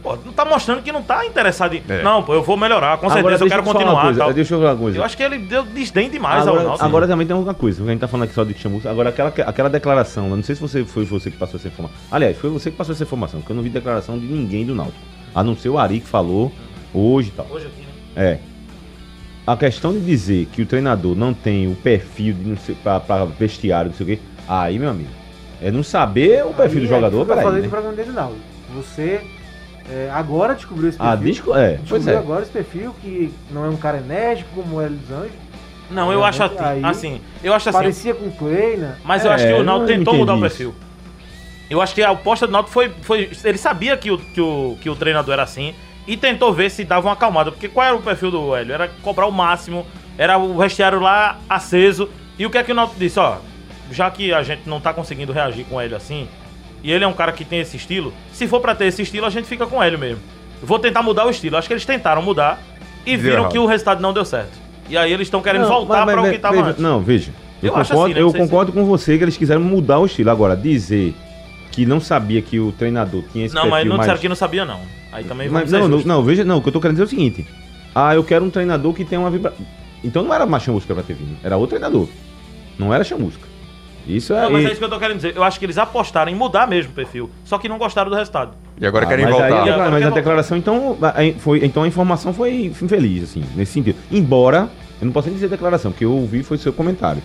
Pô, não tá mostrando que não tá interessado em. É. Não, pô, eu vou melhorar, com certeza eu quero uma continuar. coisa, tal. Deixa eu falar uma coisa. Eu acho que ele deu desdém demais ao Agora, Náutico. agora também tem uma coisa, a gente tá falando aqui só de chamusca. Agora, aquela, aquela declaração, eu não sei se você, foi você que passou essa informação. Aliás, foi você que passou essa informação, porque eu não vi declaração de ninguém do Náutico. A não ser o Ari que falou hoje e tal. Hoje aqui, né? É. A questão de dizer que o treinador não tem o perfil de não sei, pra, pra vestiário, não sei o quê, aí, meu amigo, é não saber o perfil do Aí, jogador, é aquilo que Eu peraí. falei Né? do programa dele, não. Você é, agora descobriu esse Ah, perfil. disco, é, pois descobriu é. agora esse perfil que não é um cara enérgico como era dos Anjos. Não, eu É, acho assim, aí- assim, eu acho assim, Parecia com o Kleina. mas eu acho É, que o não tentou mudar o entendi perfil. Eu acho que a aposta do Náutico foi, foi ele sabia que o, que, o, que o treinador era assim e tentou ver se dava uma acalmada, porque qual era o perfil do Hélio? Era cobrar o máximo, era o vestiário lá aceso. E o que é que o Náutico disse, ó, já que a gente não tá conseguindo reagir com Hélio assim, e ele é um cara que tem esse estilo, se for pra ter esse estilo, a gente fica com Hélio mesmo. Vou tentar mudar o estilo. Acho que eles tentaram mudar e Deu viram errado. que o resultado não deu certo. E aí eles estão querendo Não, voltar para o que tava veja- antes. Não, veja. Eu, Eu concordo, assim, né? eu se- concordo com você que eles quiseram mudar o estilo. Agora, dizer que não sabia que o treinador tinha esse Não, mas perfil não mais... disseram que não sabia, não. Aí também Mas, ser não, não, não, veja, não, o que eu tô querendo dizer é o seguinte. Ah, eu quero um treinador que tenha uma vibra... Então não era mais chamusca pra ter vindo, era outro treinador. Não era chamusca. Isso é... Não, mas e- é isso que eu tô querendo dizer. Eu acho que eles apostaram em mudar mesmo o perfil, só que não gostaram do resultado. E agora Ah, querem mas aí voltar. a declara- Agora mas a declaração, então, a- foi, então a informação foi infeliz, assim, nesse sentido. Embora, eu não posso nem dizer declaração, porque eu ouvi foi seu comentário.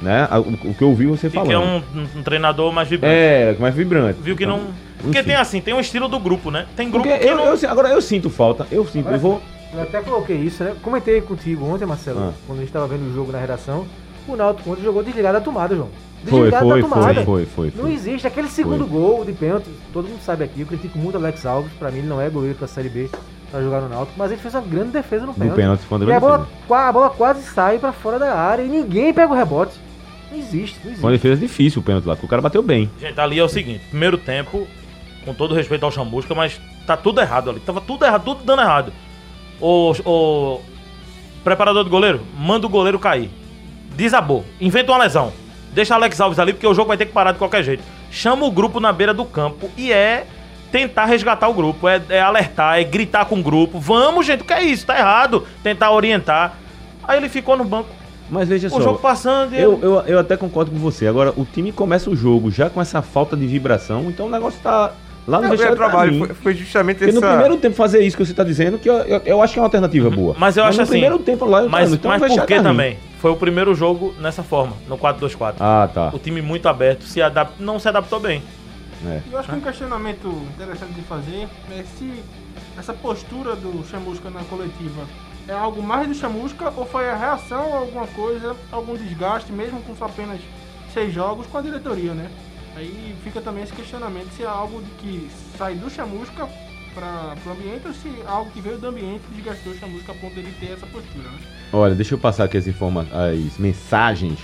Né? A- O, o que eu ouvi você falando. que é um, um- treinador mais vibrante. É, mais vibrante. Viu que Então, não. Porque enfim. tem assim, tem um estilo do grupo, né? Tem grupo Porque que eu, não. eu- agora eu sinto falta, eu sinto, eu vou. Eu até coloquei isso, né? Comentei contigo ontem, Marcelo, Ah. quando a gente tava vendo o jogo na redação. O Náutico ontem jogou desligado da tomada, João. Foi, foi, foi, foi, foi, Não existe. Aquele segundo gol de pênalti, todo mundo sabe aqui. Eu critico muito o Alex Alves. Pra mim, ele não é goleiro pra Série B pra jogar no Náutico. Mas ele fez uma grande defesa no No pênalti. pênalti, foi uma e a bola, a bola quase sai pra fora da área e ninguém pega o rebote. Não existe, não existe. Foi uma defesa difícil o pênalti lá, porque o cara bateu bem. Gente, ali é o seguinte: primeiro tempo, com todo respeito ao Chamusca, mas tá tudo errado ali. Tava tudo errado, tudo dando errado. O, o preparador do goleiro, manda o goleiro cair. Desabou. Inventa uma lesão. Deixa Alex Alves ali, porque o jogo vai ter que parar de qualquer jeito. Chama o grupo na beira do campo e é tentar resgatar o grupo. É, é alertar, é gritar com o grupo. Vamos, gente, o que é isso? Tá errado. Tentar orientar. Aí ele ficou no banco. Mas veja O só. jogo passando e Eu, eu, eu até concordo com você. Agora, o time começa o jogo já com essa falta de vibração, então o negócio tá lá no Não, vestiário trabalho tá ruim. foi, foi justamente Porque essa... no primeiro tempo fazer isso que você tá dizendo, que eu, eu, eu acho que é uma alternativa boa. Mas eu acho no assim, primeiro tempo lá, eu Mas, então mas por que tá também? Foi o primeiro jogo nessa forma, no 4-2-4. Ah, tá. O time muito aberto, se adap... não se adaptou bem. É. Eu acho que um questionamento interessante de fazer é se essa postura do Chamusca na coletiva é algo mais do Chamusca ou foi a reação a alguma coisa, algum desgaste, mesmo com só apenas seis jogos, com a diretoria, né? Aí fica também esse questionamento se é algo que sai do Chamusca para o ambiente ou se é algo que veio do ambiente desgastou o Chamusca a ponto dele ter essa postura, né? Olha, deixa eu passar aqui as informações, as mensagens,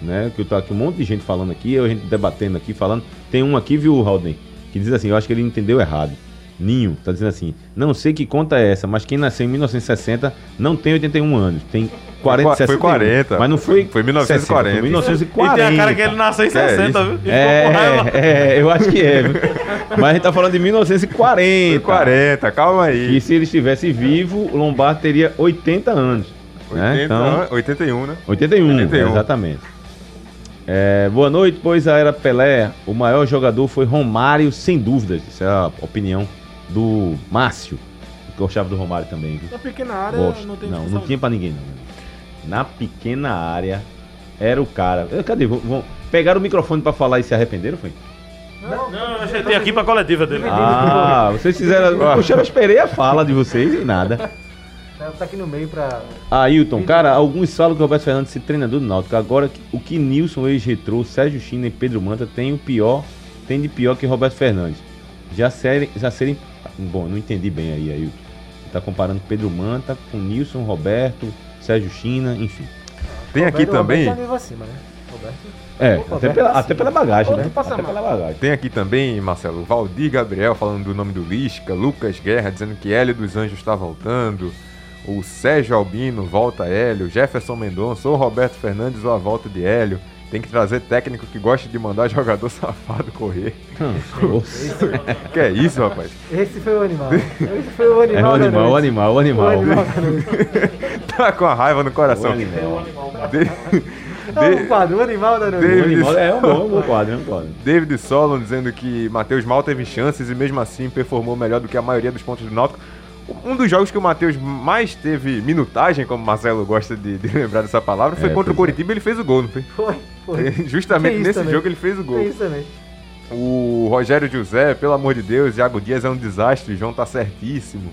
né? Que eu tô aqui um monte de gente falando aqui, a gente debatendo aqui, falando. Tem um aqui, viu, Halden, que diz assim, eu acho que ele entendeu errado. Ninho, tá dizendo assim, não sei que conta é essa, mas quem nasceu em 1960 não tem 81 anos, tem 40, Foi 61. 40. Mas não foi, Foi 1940. 60, foi 1940. E tem a cara que ele nasceu em Que é 60, isso? viu? E raiva. É, é, eu acho que é. viu? Mas a gente tá falando de 1940. Foi 40, calma E aí. se ele estivesse vivo, o Lombardo teria 80 anos. né? 80, Então, 81, né? 81, 81. exatamente. É, boa noite, pois a era Pelé, o maior jogador foi Romário, sem dúvidas. Essa é a opinião do Márcio. que Gostava do Romário também, viu? Na pequena área Gosto. não tem Não, não tinha pra ninguém, não. Na pequena área, era o cara. Eh, Cadê? Vão, vão- pegaram o microfone pra falar e se arrependeram, foi? Não, eu ajeitei aqui pra coletiva dele. Ah, vocês fizeram. (laughs) Poxa, eu esperei a fala de vocês e nada. Tá aqui no meio pra. Ailton, cara, alguns falam que o Roberto Fernandes se treinador do Náutico. Agora, o que Nilson, ex-retrô, Sérgio China e Pedro Manta tem o pior, tem de pior que Roberto Fernandes. Já serem, já serem, bom, não entendi bem aí, Ailton. Você tá comparando Pedro Manta com Nilson, Roberto, Sérgio China, enfim. Tem aqui Roberto- também. Roberto acima, né? Roberto. É, Roberto até pela, até pela bagagem, né? Até pela bagagem. Tem aqui também, Marcelo, Valdir Gabriel falando do nome do Lisca, Lucas Guerra dizendo que Hélio dos Anjos está voltando, o Sérgio Albino volta Hélio, Jefferson Mendonça ou Roberto Fernandes ou a volta de Hélio. Tem que trazer técnico que gosta de mandar (laughs) jogador safado correr. Nossa. (laughs) Que é isso, rapaz? Esse foi o animal. (laughs) Esse foi o animal. É o da animal, o animal, o O animal. animal da noite. Tá com a raiva no O coração. animal. De- É o quadro, o animal da noite. O David- animal é um bom, um bom quadro, é um quadro. David Solon dizendo que Matheus mal teve chances e mesmo assim performou melhor do que a maioria dos pontos do Náutico. Um dos jogos que o Matheus mais teve minutagem, como o Marcelo gosta de, de lembrar dessa palavra, foi É, contra o é. Coritiba ele fez o gol, não foi? Foi, foi. (laughs) Justamente nesse também. jogo ele fez o gol. Foi isso também. O Rogério José, pelo amor de Deus, Iago Dias é um desastre, o João tá certíssimo.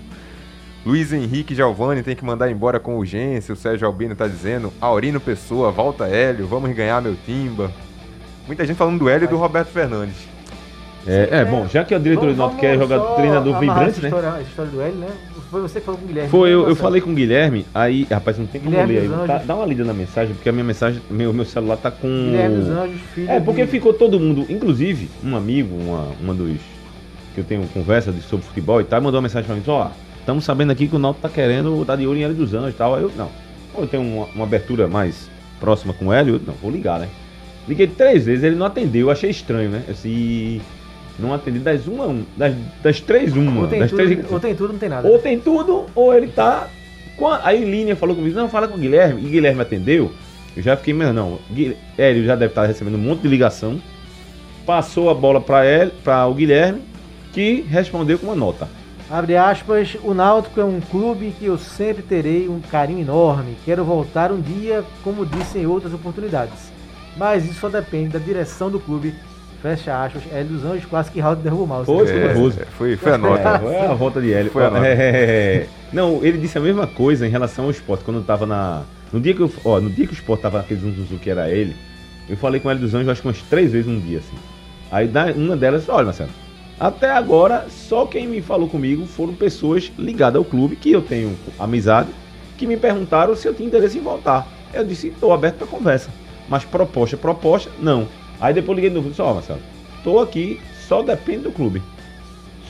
Luiz Henrique Giovanni tem que mandar embora com urgência, o Sérgio Albino tá dizendo. Aurino Pessoa, volta Hélio, vamos ganhar meu timba. Muita gente falando do Hélio e do Roberto Fernandes. É, é, bom, já que a diretoria do Náutico quer jogar treinador vibrante, né? A história do Hélio, né? Foi você que falou com o Guilherme. Foi, eu, eu Marcelo? falei com o Guilherme, aí, rapaz, não tem como Guilherme ler aí. Tá- dá uma lida na mensagem, porque a minha mensagem, meu, meu celular tá com. Guilherme dos Anjos, filho. É, porque de- ficou todo mundo, inclusive, um amigo, uma, uma dos. que eu tenho conversa de, sobre futebol e tal, mandou uma mensagem pra mim, ó, estamos sabendo aqui que o Náutico tá querendo dar de olho em Hélio dos Anjos e tal. Aí eu, não. Ou eu tenho uma, uma abertura mais próxima com o Hélio, eu, não, vou ligar, né? Liguei três vezes, ele não atendeu, eu achei estranho, né? Assim, não atendi das uma a um, das, das três uma, Ou tem, das tudo, três ou tem tudo, não tem nada. ou tem tudo, ou ele tá. Aí Línia falou comigo, não, fala com o Guilherme, e Guilherme atendeu. Eu já fiquei, mas não, Gui- Hélio já deve estar recebendo um monte de ligação. Passou a bola para ele, para o Guilherme, que respondeu com uma nota. Abre aspas, o Náutico é um clube que eu sempre terei um carinho enorme. Quero voltar um dia, como disse em outras oportunidades. Mas isso só depende da direção do clube. Fecha aspas. É dos Anjos quase que Raul derrubou o mouse. Foi, É. É, foi, foi a nota. É, foi a volta de Hélio. Foi a nota. É, não, ele disse a mesma coisa em relação ao esporte. Quando eu tava na. No dia que eu. Ó, no dia que o esporte tava naquele zunzuzu que era ele, eu falei com ele dos Anjos acho que umas três vezes num dia, assim. Aí da- uma delas, olha, Marcelo, até agora, só quem me falou comigo foram pessoas ligadas ao clube, que eu tenho amizade, que me perguntaram se eu tinha interesse em voltar. Eu disse, estou aberto para conversa. Mas proposta, proposta, não. Aí depois liguei de novo e disse, ó, Marcelo, tô aqui, só depende do clube.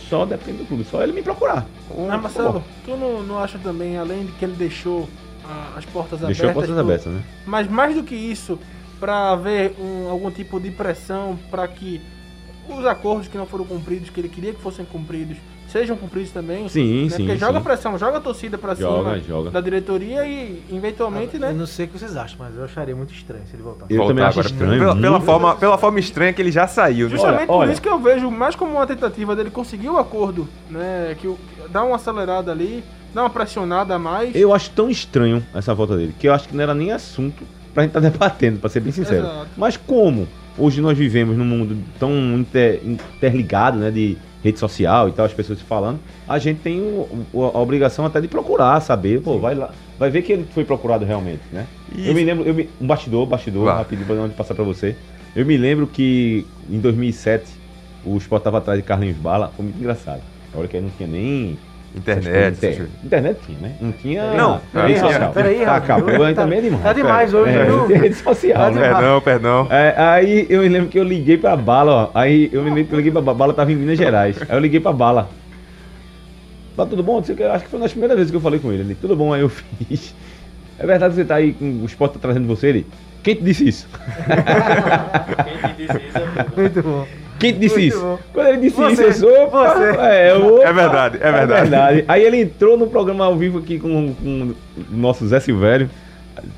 Só depende do clube, só ele me procurar. Mas Marcelo, tu não, não acha também, além de que ele deixou ah, as portas Deixou as abertas, portas tu- abertas, né? mas mais do que isso, para haver um- algum tipo de pressão para que os acordos que não foram cumpridos, que ele queria que fossem cumpridos, sejam cumpridos também. Sim, né? sim, Porque joga sim. pressão, joga a torcida pra Joga, cima joga. da diretoria e eventualmente, Eu né? não sei o que vocês acham, mas eu acharia muito estranho se ele voltasse. Eu também acho estranho, Pela, pela forma, pela forma estranha que ele já saiu. Justamente por olha. isso que eu vejo mais como uma tentativa dele conseguir o acordo, né? Que dá uma acelerada ali, dá uma pressionada a mais. Eu acho tão estranho essa volta dele, que eu acho que não era nem assunto pra gente estar debatendo, pra ser bem sincero. Exato. Mas como hoje nós vivemos num mundo tão inter- interligado, né, de rede social e tal, as pessoas falando, a gente tem o- o- a obrigação até de procurar, saber, pô, vai lá, vai ver que ele foi procurado realmente, né? E- Eu me lembro, eu me- um bastidor, bastidor, Vá. rapidinho, pra onde passar pra você. Eu me lembro que em 2007 o Sport tava atrás de Carlinhos Bala, foi muito engraçado. A hora que aí não tinha nem Internet. Internet tinha, né? Não tinha Não, rede peraí, social. peraí, tá, Rafa, calma, hoje agora tá- também é demais. tá demais pera. hoje, é, viu? não (laughs) tem rede social, Tá né? demais. Perdão, perdão. É, aí eu me lembro que eu liguei pra Bala, ó. Aí eu me lembro que eu liguei pra Bala, Bala tava em Minas Gerais. Aí eu liguei pra Bala. Tá tudo bom? Não Acho que foi uma das primeiras vezes que eu falei com ele. Ele, tudo bom, aí eu (laughs) fiz. É verdade que você tá aí com o esporte tá trazendo você? Ele, quem te disse isso? (laughs) Muito bom. Quem te disse Muito isso? bom. Quando ele disse Você, isso, eu sou. opa, você. É, opa, É verdade, é verdade. Aí ele entrou no programa ao vivo aqui com, com o nosso Zé Silvério.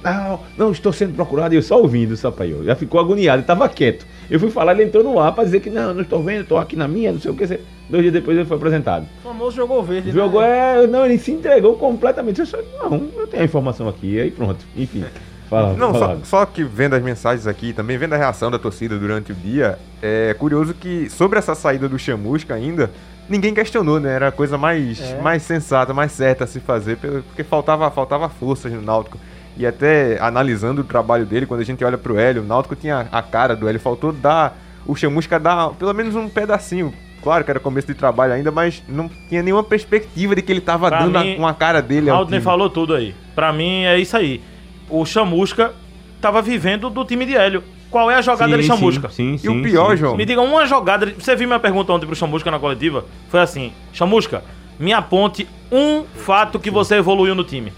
Não, não, estou sendo procurado. E eu só ouvindo, eu. Já ficou agoniado, ele tava quieto. Eu fui falar, ele entrou no ar pra dizer que não, não estou vendo, estou aqui na minha, não sei o que. Dois dias depois ele foi apresentado. O famoso jogou verde. Jogou, né? é. Não, ele se entregou completamente. Eu só, não, eu tenho a informação aqui. Aí pronto. Enfim. Fala, Não, fala. só, só que vendo as mensagens aqui, também vendo a reação da torcida durante o dia, é curioso que sobre essa saída do Chamusca ainda, ninguém questionou, né? Era a coisa mais, É. mais sensata, mais certa a se fazer, porque faltava, faltava forças no Náutico. E até analisando o trabalho dele, quando a gente olha pro Hélio, o Náutico tinha a cara do Hélio, faltou dar, o Chamusca dar pelo menos um pedacinho. Claro que era começo de trabalho ainda, mas não tinha nenhuma perspectiva de que ele tava Pra dando a- mim, uma cara dele time. falou tudo aí. Pra mim é isso aí. O Chamusca tava vivendo do time de Hélio. Qual é a jogada de Chamusca? Sim, sim, E o pior, sim, João, Me diga uma jogada. Você viu minha pergunta ontem pro Chamusca na coletiva? Foi assim: Chamusca, me aponte um fato que você evoluiu no time.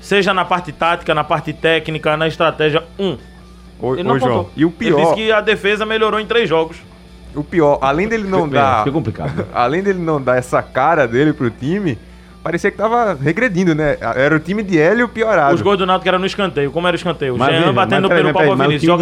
Seja na parte tática, na parte técnica, na estratégia. Um. Ô, Ele não ô, João, e o Ele disse pior, que a defesa melhorou em três jogos. o pior, além dele não É, dar Fica complicado. (laughs) além dele não dar essa cara dele pro time, parecia que tava regredindo, né? Era o time de Hélio piorado. Os gols do Náutico eram no escanteio. Como era o escanteio? O Jean batendo pelo Paulo Vinícius.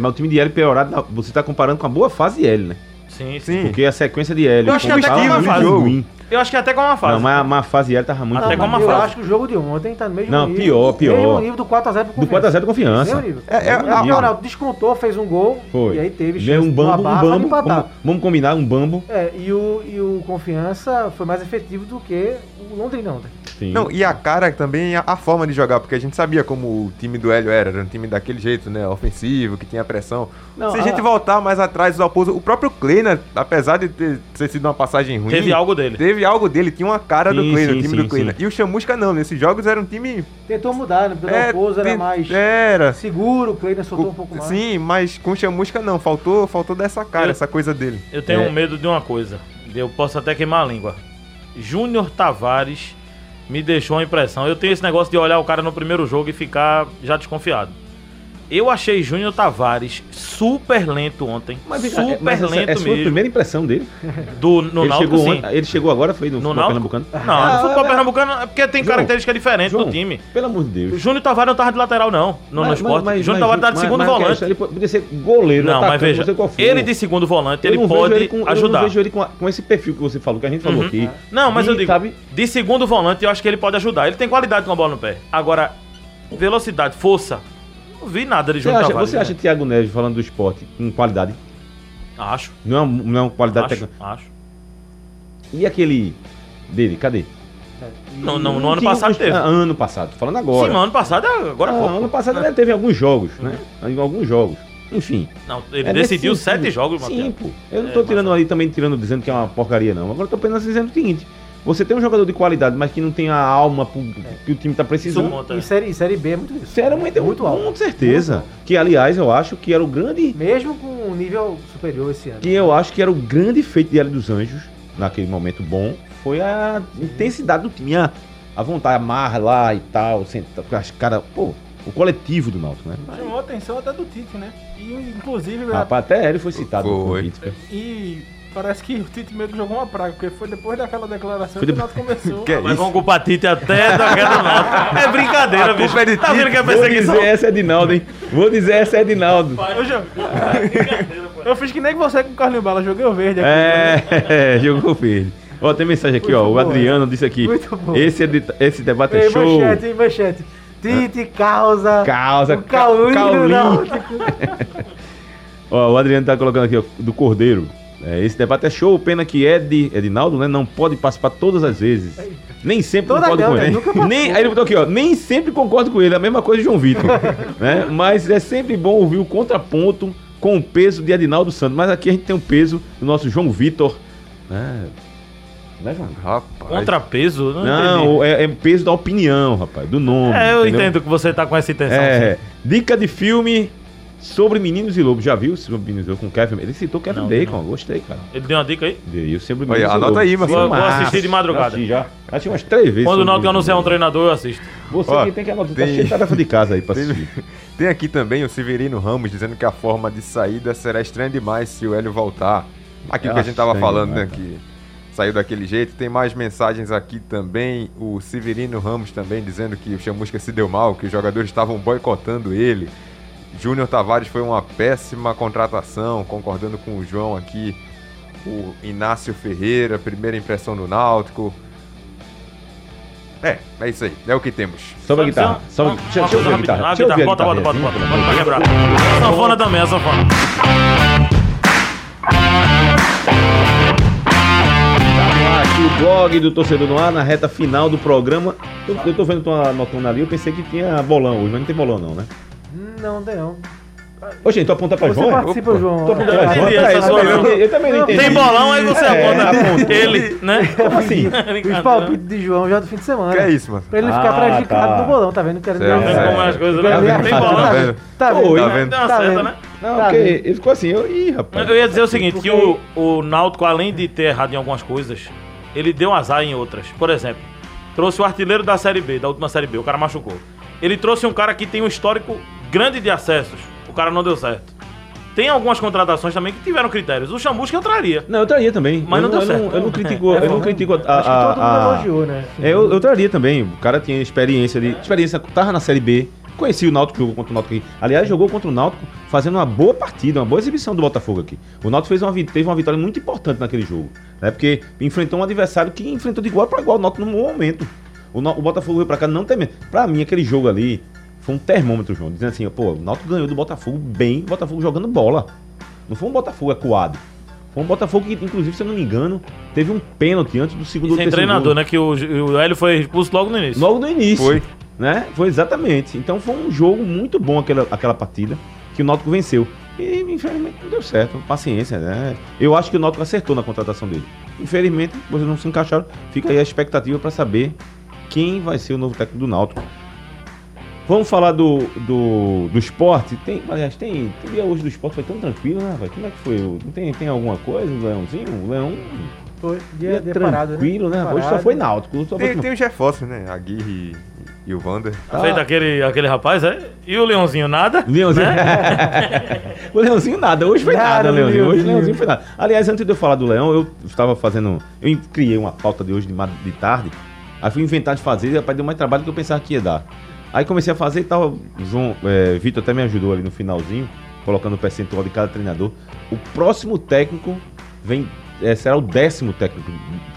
mas o time de Hélio piorado, você tá comparando com a boa fase de Hélio, né? Sim, sim. Porque a sequência de Hélio Eu acho que até com uma Paulo fase. ruim. Eu acho que até com uma fase. Não, mas a, mas a fase de Hélio tava muito Até com uma eu fase. acho que o jogo de ontem tá no mesmo Não, nível. pior, pior. Mesmo nível do 4x0 pro Do 4x0 confiança. Mesmo nível. É, é, É, a- Ronaldo descontou, fez um gol. Foi. E aí teve Deu chance um uma bambo, um barra bambo. Vamos, vamos combinar um bambo. É, e o, e o Confiança foi mais efetivo do que o Londrina ontem. Sim. Não, e a cara também, a, a forma de jogar, porque a gente sabia como o time do Hélio era, era um time daquele jeito, né? Ofensivo, que tinha pressão. Não, Se a a- gente voltar mais atrás do Alpozo, o próprio Kleina, apesar de ter, ter sido uma passagem ruim, Teve algo dele. Teve algo dele, tinha uma cara do Sim, Kleina, sim, o time sim, do Kleina. sim. E o Chamusca não, nesses jogos era um time. Tentou mudar, né? Pelo É, Pouso era mais Era. seguro, o Kleiner soltou O- um pouco mais. Sim, mas com o Chamusca não, faltou, faltou dessa cara, Eu- essa coisa dele. Eu tenho É. medo de uma coisa. Eu posso até queimar a língua. Júnior Tavares me deixou uma impressão. Eu tenho esse negócio de olhar o cara no primeiro jogo e ficar já desconfiado. Eu achei Júnior Tavares super lento ontem. Mas, cá, super é- mas essa lento é a sua mesmo. primeira impressão dele. Do, no ele, Náutico, chegou sim. ele chegou agora, foi no, No futebol pernambucano. Não, no Ah, futebol é- pernambucano é porque tem João, características diferentes João, do time. Pelo amor de Deus. O Júnior Tavares não tava de lateral, não, no, no esporte. Júnior Tavares tá de mas- segundo mas é volante. Ele podia ser goleiro, não, mas atacante, veja, não for. ele de segundo volante, Eu ele pode ele com- Eu não ajudar. vejo ele com, a- com esse perfil que você falou, que a gente falou Uhum. aqui. Não, mas De, eu digo, sabe, de segundo volante eu acho que ele pode ajudar. Ele tem qualidade com a bola no pé. Agora, velocidade, força. Não vi nada de você Júnior acha, você acha né? Thiago Neves falando do esporte com qualidade? Acho. Não é, não é uma qualidade Acho, técnica. acho. E aquele dele, cadê? No, no, no ano Tinha passado teve. Ah, ano passado, tô falando agora. Sim, mas ano passado, é agora Ah, pouco. ano passado ele teve alguns jogos, né? Em alguns jogos. Enfim. Não, ele É decidiu sete jogos, Sim, pô. Eu não É, tô tirando mas- ali também, tirando, dizendo que é uma porcaria, não. Agora eu tô apenas dizendo o seguinte. Você tem um jogador de qualidade, mas que não tem a alma pro- que o time tá Isso precisando. conta. E série, série B é muito isso. Sério, muito, muito alto. Com certeza. Alto. Que, aliás, eu acho que era o grande... Mesmo com um nível superior esse ano. Que eu acho que era o grande feito de Hélio dos Anjos, naquele momento bom, foi a intensidade do time. A, a vontade, a marra lá e tal, as cara, pô, o coletivo do Náutico, né? Chamou a atenção até do Tite, né? E inclusive. Rapaz, até Hélio foi citado no Foi. E parece que o Tite meio que jogou uma praga, porque foi depois daquela declaração Foi que o depois- Náutico começou. (laughs) Que é Mas isso? vão culpar Tite até da queda do Náutico. É brincadeira, bicho. é de Tá vendo que é Vou perseguição? dizer essa é Edinaldo, hein? Vou dizer essa é Edinaldo. Eu, jo- eu fiz que nem você com o Carlinho Bala, joguei o verde aqui. né? É, (laughs) jogou verde. Ó, tem mensagem aqui, ó. Muito O bom, Adriano disse aqui. Muito bom. Esse, é de- esse debate é Ei, show. manchete, hein, manchete. Tite causa. Causa. O Caulinho Caulinho. (laughs) Ó, o Adriano tá colocando aqui, ó, do Cordeiro. É, esse debate é show, pena que Ed, Edinaldo, né, não pode participar todas as vezes. Nem sempre Toda concordo com ele. Nem, aí ele botou aqui, ó, nem sempre concordo com ele, a mesma coisa de João Vitor. (laughs) né? Mas é sempre bom ouvir o contraponto com o peso de Adinaldo Santos. Mas aqui a gente tem o peso do nosso João Vitor. Né? Né? Rapaz. Contrapeso? Não. Não, é, é peso da opinião, rapaz, do nome. É, eu entendeu? entendo que você tá com essa intenção. É, sim. dica de filme sobre Meninos e Lobos. Já viu sobre Meninos e Lobos com Kevin? Ele citou Kevin Não, Bacon, não. gostei, cara. Ele deu uma dica aí? Veio sobre Olha, Meninos e anota Lobos. aí, Marcelo. Vou- vou assistir de madrugada. Assisti já. Assisti umas três vezes. Quando o Náutico anunciar um treinador, eu assisto. Você Ó, que tem que anotar. Tá tem- cheio de tarefa de casa aí pra Tem, assistir. (laughs) tem aqui também o Severino Ramos dizendo que a forma de saída será estranha demais se o Hélio voltar. Aquilo que a gente tava falando, né? demais, Que saiu daquele jeito. Tem mais mensagens aqui também. O Severino Ramos também dizendo que o Chamusca se deu mal, que os jogadores estavam boicotando ele. Júnior Tavares foi uma péssima contratação, concordando com o João aqui. O Inácio Ferreira, primeira impressão do Náutico. É, é isso aí. É o que temos. Sobre a Só- guitarra. só- Sobre, uma deixa, deixa eu ver a guitarra. Deixa eu ver a Bota, bota, bota, guitarrinha, bota, assim, bota pra de quebrar. A sanfona também, a sanfona. Tá o blog do Torcedor no ar, na reta final do programa. Eu, eu tô vendo tu anotando ali, eu pensei que tinha bolão hoje, mas não tem bolão não, né? Não, tem não. Ô, gente, tu aponta pra Você João? é? participa, Opa. João. Tu aponta pra Eu João? entendi Peraí, essa peraí, sua- eu, eu também não entendi. Tem bolão, aí você É, aponta (laughs) aponta. ele, né? Como assim? (laughs) Os palpites de João já do fim de semana. Que é isso, mano? Pra ele ficar Ah, prejudicado tá. no bolão, tá vendo? Quero Certo, Vendo como é as coisas, né? Tem a- bolão. Tá vendo? vendo? Tá Oi. vendo? Tá vendo? Deu uma Tá certa, vendo? né? Não, Tá porque vendo? ele ficou assim, eu, ih, rapaz. Eu ia dizer o seguinte, que o, o Náutico, além de ter errado em algumas coisas, ele deu azar em outras. Por exemplo, trouxe o artilheiro da Série B, da última Série B, o cara machucou. Ele trouxe um cara que tem um histórico grande de acessos, o cara não deu certo. Tem algumas contratações também que tiveram critérios. O Chamusca eu traria. Não, eu traria também. Mas eu não deu eu certo. eu não critico, É, eu não é, critico a, Acho que todo mundo a- a- elogiou, né? É, eu, eu traria também. O cara tinha experiência ali. Experiência, tava na Série B. Conheci o Náutico, jogou contra o Náutico aqui. Aliás, jogou contra o Náutico fazendo uma boa partida, uma boa exibição do Botafogo aqui. O Náutico fez uma, teve uma vitória muito importante naquele jogo. Né? Porque enfrentou um adversário que enfrentou de igual para igual o Náutico no momento. O, o Botafogo veio pra cá não tem medo. Pra mim, aquele jogo ali foi um termômetro, João. Dizendo assim, pô, o Náutico ganhou do Botafogo bem, o Botafogo jogando bola. Não foi um Botafogo acuado. Foi um Botafogo que, inclusive, se eu não me engano, teve um pênalti antes do segundo ou sem terceiro treinador, gol. né? Que o, o Hélio foi expulso logo no início. Logo no início. Foi. Né? Foi exatamente. Então foi um jogo muito bom aquela, aquela partida que o Náutico venceu. E infelizmente não deu certo. Paciência, né? Eu acho que o Náutico acertou na contratação dele. Infelizmente, vocês não se encaixaram. Fica aí a expectativa para saber quem vai ser o novo técnico do Náutico. Vamos falar do, do, do esporte. Tem, aliás, tem, tem dia hoje do esporte foi tão tranquilo, né, velho? Como é que foi? O- Não tem, tem alguma coisa, o Leãozinho? O Leão Foi. Dia, dia parado, tranquilo, né? Hoje só foi Náutico. Só foi Tem, tem os reforços, né? A Guirre e, e o Vander. Ah. Feito aquele, aquele rapaz, é? E o Leãozinho, nada? Leãozinho. (laughs) o Leãozinho nada, hoje foi nada, Nada, o Leãozinho. Hoje o Leãozinho. Foi nada. Aliás, antes de eu falar do Leão, eu estava fazendo. Eu criei uma pauta de hoje de, de tarde. Aí fui inventar de fazer, e rapaz, deu mais trabalho do que eu pensava que ia dar. Aí comecei a fazer e tal. João, é, Vitor até me ajudou ali no finalzinho, colocando o percentual de cada treinador. O próximo técnico vem. é, será o décimo técnico.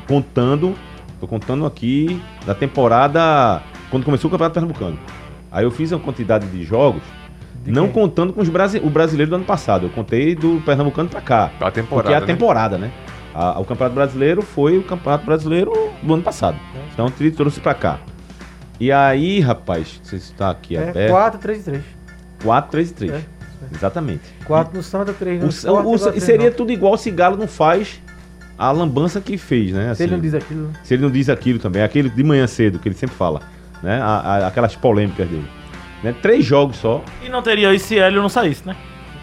Contando. Tô contando aqui da temporada. Quando começou o Campeonato Pernambucano. Aí eu fiz uma quantidade de jogos. não quem? contando com os brasi o brasileiro do ano passado. Eu contei do Pernambucano pra cá. A temporada. Porque é a né? temporada, né? A- o Campeonato Brasileiro foi o Campeonato Brasileiro do ano passado. Então ele trouxe pra cá. E aí, rapaz, você está aqui É, aberto. 4, 3 3. 4, 3 e 3. É, Exatamente. 4 no Santa, 3 no O, Sport, o- o- três seria não. tudo igual se Galo não faz a lambança que fez, né? Se ele assim. não diz aquilo. Se ele não diz aquilo também, aquele de manhã cedo, que ele sempre fala, né? A- a- aquelas polêmicas dele. Né? Três jogos só. E não teria isso se Hélio não saísse, né?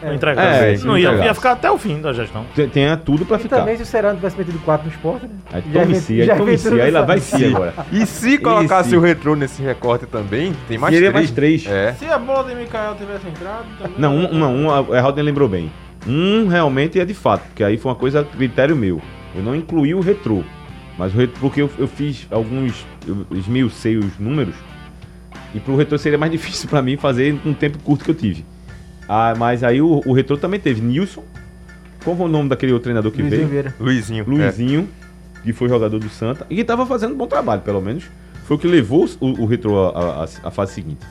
Não entregar. É, não ia, ia ficar até o fim da gestão. Tem- Tenha tudo pra E ficar. também se o Serrano tivesse metido 4 no Sport, né? Aí Já tome si, aí já tome si, aí lá vai si agora. E se colocasse o retrô nesse recorte também, tem mais Seria três. mais três. É. Se a bola de Mikael tivesse entrado, também. Não, um, não, um, a- Heraldo lembrou bem. Um realmente é de fato, porque aí foi uma coisa, critério meu. Eu não incluí o retrô. Mas o retrô, porque eu, eu fiz alguns. Eu esmiucei os números. E pro retrô seria mais (laughs) difícil pra mim fazer com um tempo curto que eu tive. Ah, mas aí o, o retrô também teve Nilson. Qual foi o nome daquele outro treinador que Luizinho veio? Vieira. Luizinho. é. Luizinho, que foi jogador do Santa, e que estava fazendo um bom trabalho, pelo menos. Foi o que levou o, o Retrô à fase seguinte.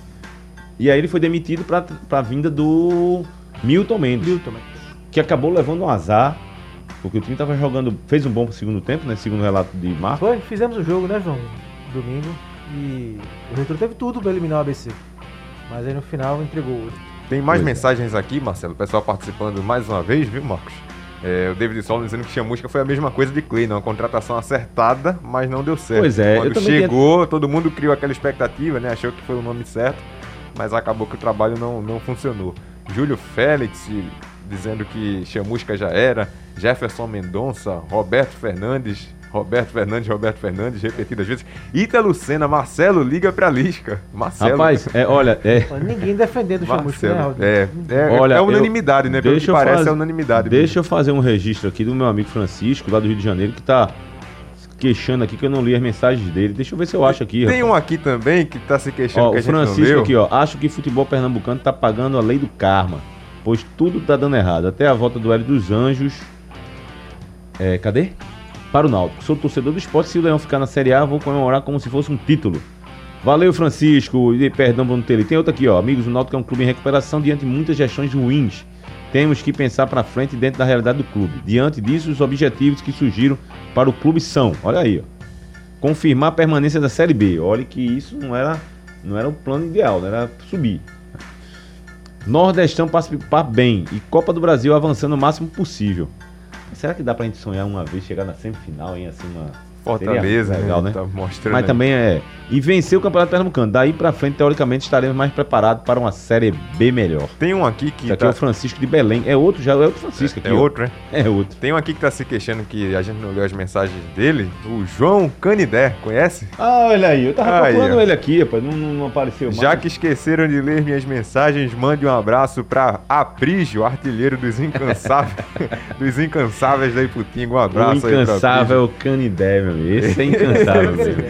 E aí ele foi demitido para a vinda do Milton Mendes. Milton, mas- que acabou levando um azar, porque o time tava jogando, fez um bom segundo tempo, né? Segundo o relato de Marco. Foi, fizemos o jogo, né, João? Domingo. E o Retro teve tudo pra eliminar o ABC. Mas aí no final entregou. Tem mais Pois é. mensagens aqui, Marcelo. O pessoal participando mais uma vez, viu, Marcos? É, o David Solon dizendo que Chamusca foi a mesma coisa de Clay, uma contratação acertada, mas não deu certo. Pois é, Quando chegou, todo mundo criou aquela expectativa, né? Achou que foi o nome certo, mas acabou que o trabalho não, não funcionou. Júlio Félix dizendo que Chamusca já era, Jefferson Mendonça, Roberto Fernandes, Roberto Fernandes, Roberto Fernandes, repetidas vezes. Ítalo Lucena, Marcelo, liga pra Lisca. Marcelo. Rapaz, é, olha, é, ninguém defendendo o né, Marcelo. Rodrigo? É, é, Olha, é eu- unanimidade, né? Pelo que deixa eu parece, faz- é unanimidade. deixa eu fazer um registro aqui do meu amigo Francisco, lá do Rio de Janeiro, que tá queixando aqui que eu não li as mensagens dele. Deixa eu ver se eu acho aqui. Tem rapaz. um aqui também que tá se queixando Ó, que a o gente não Francisco leu. aqui, ó. Acho que futebol pernambucano tá pagando a lei do karma. Pois tudo tá dando errado. Até a volta do Hélio dos Anjos. É, cadê? Para o Náutico. Sou torcedor do esporte. Se o Leão ficar na Série A, vou comemorar como se fosse um título. Valeu, Francisco. E perdão, Bruno Tele. Tem outro aqui, ó. Amigos, o Náutico é um clube em recuperação diante de muitas gestões ruins. Temos que pensar para frente dentro da realidade do clube. Diante disso, os objetivos que surgiram para o clube são, olha aí, ó confirmar a permanência da Série B. Olha que isso não era, não era o plano ideal, não era subir. Nordestão participar bem e Copa do Brasil avançando o máximo possível. Será que dá pra gente sonhar uma vez chegar na semifinal, hein? Assim, uma... Fortaleza, Seria legal, né? Tá mostrando Mas aí. também é. E vencer o Campeonato Pernambucano. Daí pra frente, teoricamente, estaremos mais preparados para uma Série B melhor. Tem um aqui que Esse aqui tá... é o Francisco de Belém. É outro já, é outro Francisco aqui. É ó. outro, né? É outro. Tem um aqui que tá se queixando que a gente não leu as mensagens dele. O João Canidé, conhece? Ah, olha aí. Eu tava Aí, procurando ó. ele aqui, rapaz. Não, não, apareceu mais. Já que esqueceram de ler minhas mensagens, mande um abraço pra Aprígio, artilheiro dos incansáveis, (laughs) dos incansáveis da Iputinga. Um O abraço aí pra incansável Canidé, meu Esse é incansável, (laughs) amigo.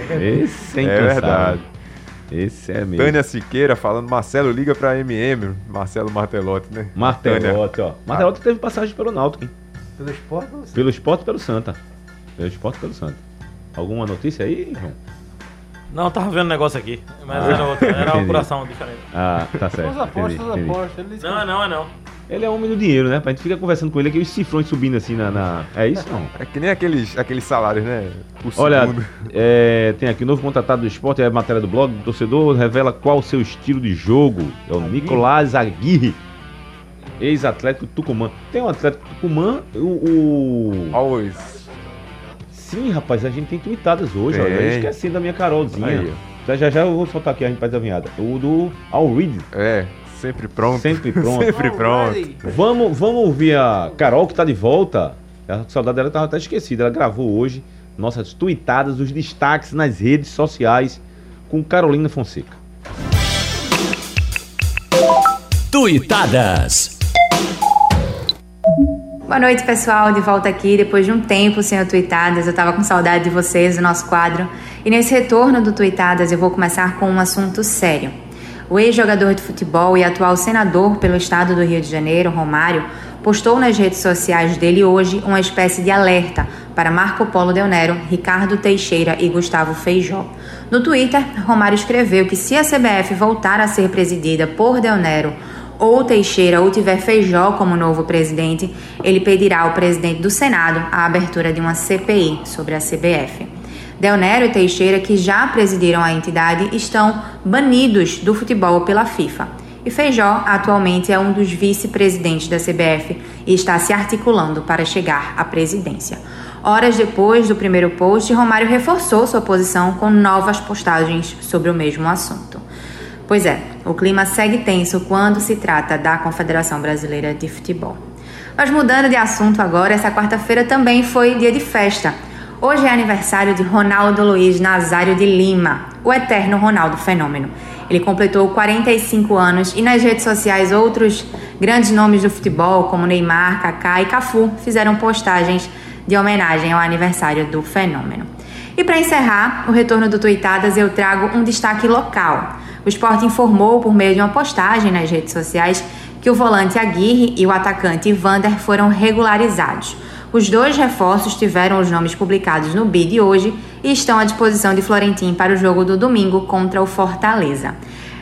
Esse é É incansável. verdade. Esse é mesmo. Tânia Siqueira falando, Marcelo, liga pra MM. Marcelo Martelotti, né? Martelotti, ó. Martelotti teve passagem pelo Náutico, hein? Pelo esporte, você... Pelo esporte e pelo Santa. Pelo esporte e pelo Santa. Alguma notícia aí, João? Não, tava vendo um negócio aqui. Mas Ah, era outra. Era uma apuração diferente. Ah, tá certo. As apostas, entendi, as entendi. apostas. Não, é não, é não. Ele é homem do dinheiro, né? A gente fica conversando com ele aqui, os cifrões subindo assim na. na- É isso, não? É que nem aqueles, aqueles salários, né? Olha, é, tem aqui o novo contratado do esporte, é a matéria do blog. O torcedor revela qual o seu estilo de jogo. É o Nicolás Aguirre, ex-atlético Tucumã. Tem um atlético Tucumã, o. o- Always. Sim, rapaz, a gente tem tweetadas hoje, olha. Eu Tem. esqueci da minha Carolzinha. Aí, Já, já já eu vou soltar aqui a gente faz a vinhada. O do Al Reed, É, sempre pronto. sempre (laughs) pronto. Sempre pronto. Vamos, vamos ouvir a Carol que tá de volta. A saudade dela tava até esquecida. Ela gravou hoje nossas tweetadas, os destaques nas redes sociais com Carolina Fonseca. Tuitadas. Boa noite, pessoal. De volta aqui depois de um tempo sem o Tuitadas. Eu tava com saudade de vocês, do nosso quadro. E nesse retorno do Tuitadas, eu vou começar com um assunto sério. O ex-jogador de futebol e atual senador pelo estado do Rio de Janeiro, Romário, postou nas redes sociais dele hoje uma espécie de alerta para Marco Polo Del Nero, Ricardo Teixeira e Gustavo Feijó. No Twitter, Romário escreveu que se a CBF voltar a ser presidida por Del Nero ou Teixeira ou tiver Feijó como novo presidente, ele pedirá ao presidente do Senado a abertura de uma CPI sobre a CBF. Del Nero e Teixeira, que já presidiram a entidade, estão banidos do futebol pela FIFA. E Feijó atualmente é um dos vice-presidentes da CBF e está se articulando para chegar à presidência. Horas depois do primeiro post, Romário reforçou sua posição com novas postagens sobre o mesmo assunto. Pois é, o clima segue tenso quando se trata da Confederação Brasileira de Futebol. Mas mudando de assunto agora, essa quarta-feira também foi dia de festa. Hoje é aniversário de Ronaldo Luiz Nazário de Lima, o eterno Ronaldo Fenômeno. Ele completou 45 anos e nas redes sociais outros grandes nomes do futebol, como Neymar, Kaká e Cafu, fizeram postagens de homenagem ao aniversário do Fenômeno. E para encerrar o retorno do Tuitadas, eu trago um destaque local. O esporte informou por meio de uma postagem nas redes sociais que o volante Aguirre e o atacante Vander foram regularizados. Os dois reforços tiveram os nomes publicados no BID hoje e estão à disposição de Florentim para o jogo do domingo contra o Fortaleza.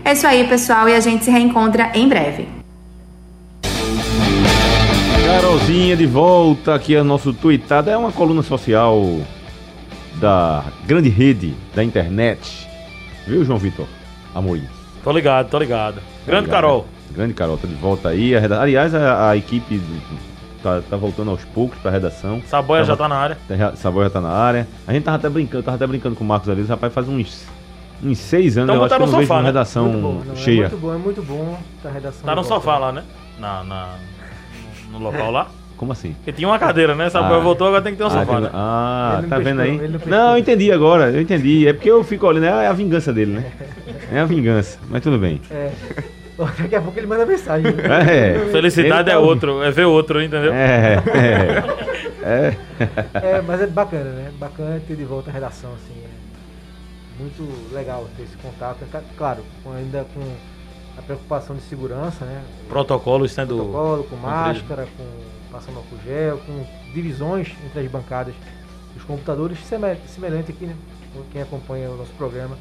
É isso aí, pessoal, e a gente se reencontra em breve. Carolzinha de volta aqui ao nosso tweetado. É uma coluna social da grande rede da internet. Viu, João Vitor? Amorim. Tô ligado, tô ligado. Grande Obrigado, Carol. né? Grande Carol, tá de volta aí. A reda- Aliás, a, a equipe tá, tá voltando aos poucos pra redação. Saboia Tava- já tá na área. Tá- Saboia tá na área. A gente tava até brincando, tava até brincando com o Marcos ali. Esse rapaz faz uns, uns seis anos, Então eu acho que eu não vejo sofá, uma né? redação Muito bom, não, cheia. É muito bom, é muito bom a redação. Tá no volta. sofá lá, né? Na, na- no local lá. Como assim? Porque tinha uma cadeira, né? Saboia Ah. voltou, agora tem que ter um Ah, sofá, tem- né? ah, tá vendo aí? pescou, não Não, pescou. eu entendi agora, eu entendi. É porque eu fico olhando, é a vingança dele, né? (laughs) É a vingança, mas tudo bem. É. Daqui a pouco ele manda mensagem. né? É. (laughs) Felicidade Ele é tá- outro, é ver outro, entendeu? É, é. é. É, mas é bacana, né? Bacana ter de volta a redação, assim. É muito legal ter esse contato. Ca- Claro, ainda com a preocupação de segurança, né? Protocolos sendo. Protocolo, com máscara, com passando álcool gel, com divisões entre as bancadas dos computadores, seme- semelhante aqui, né? Quem acompanha o nosso programa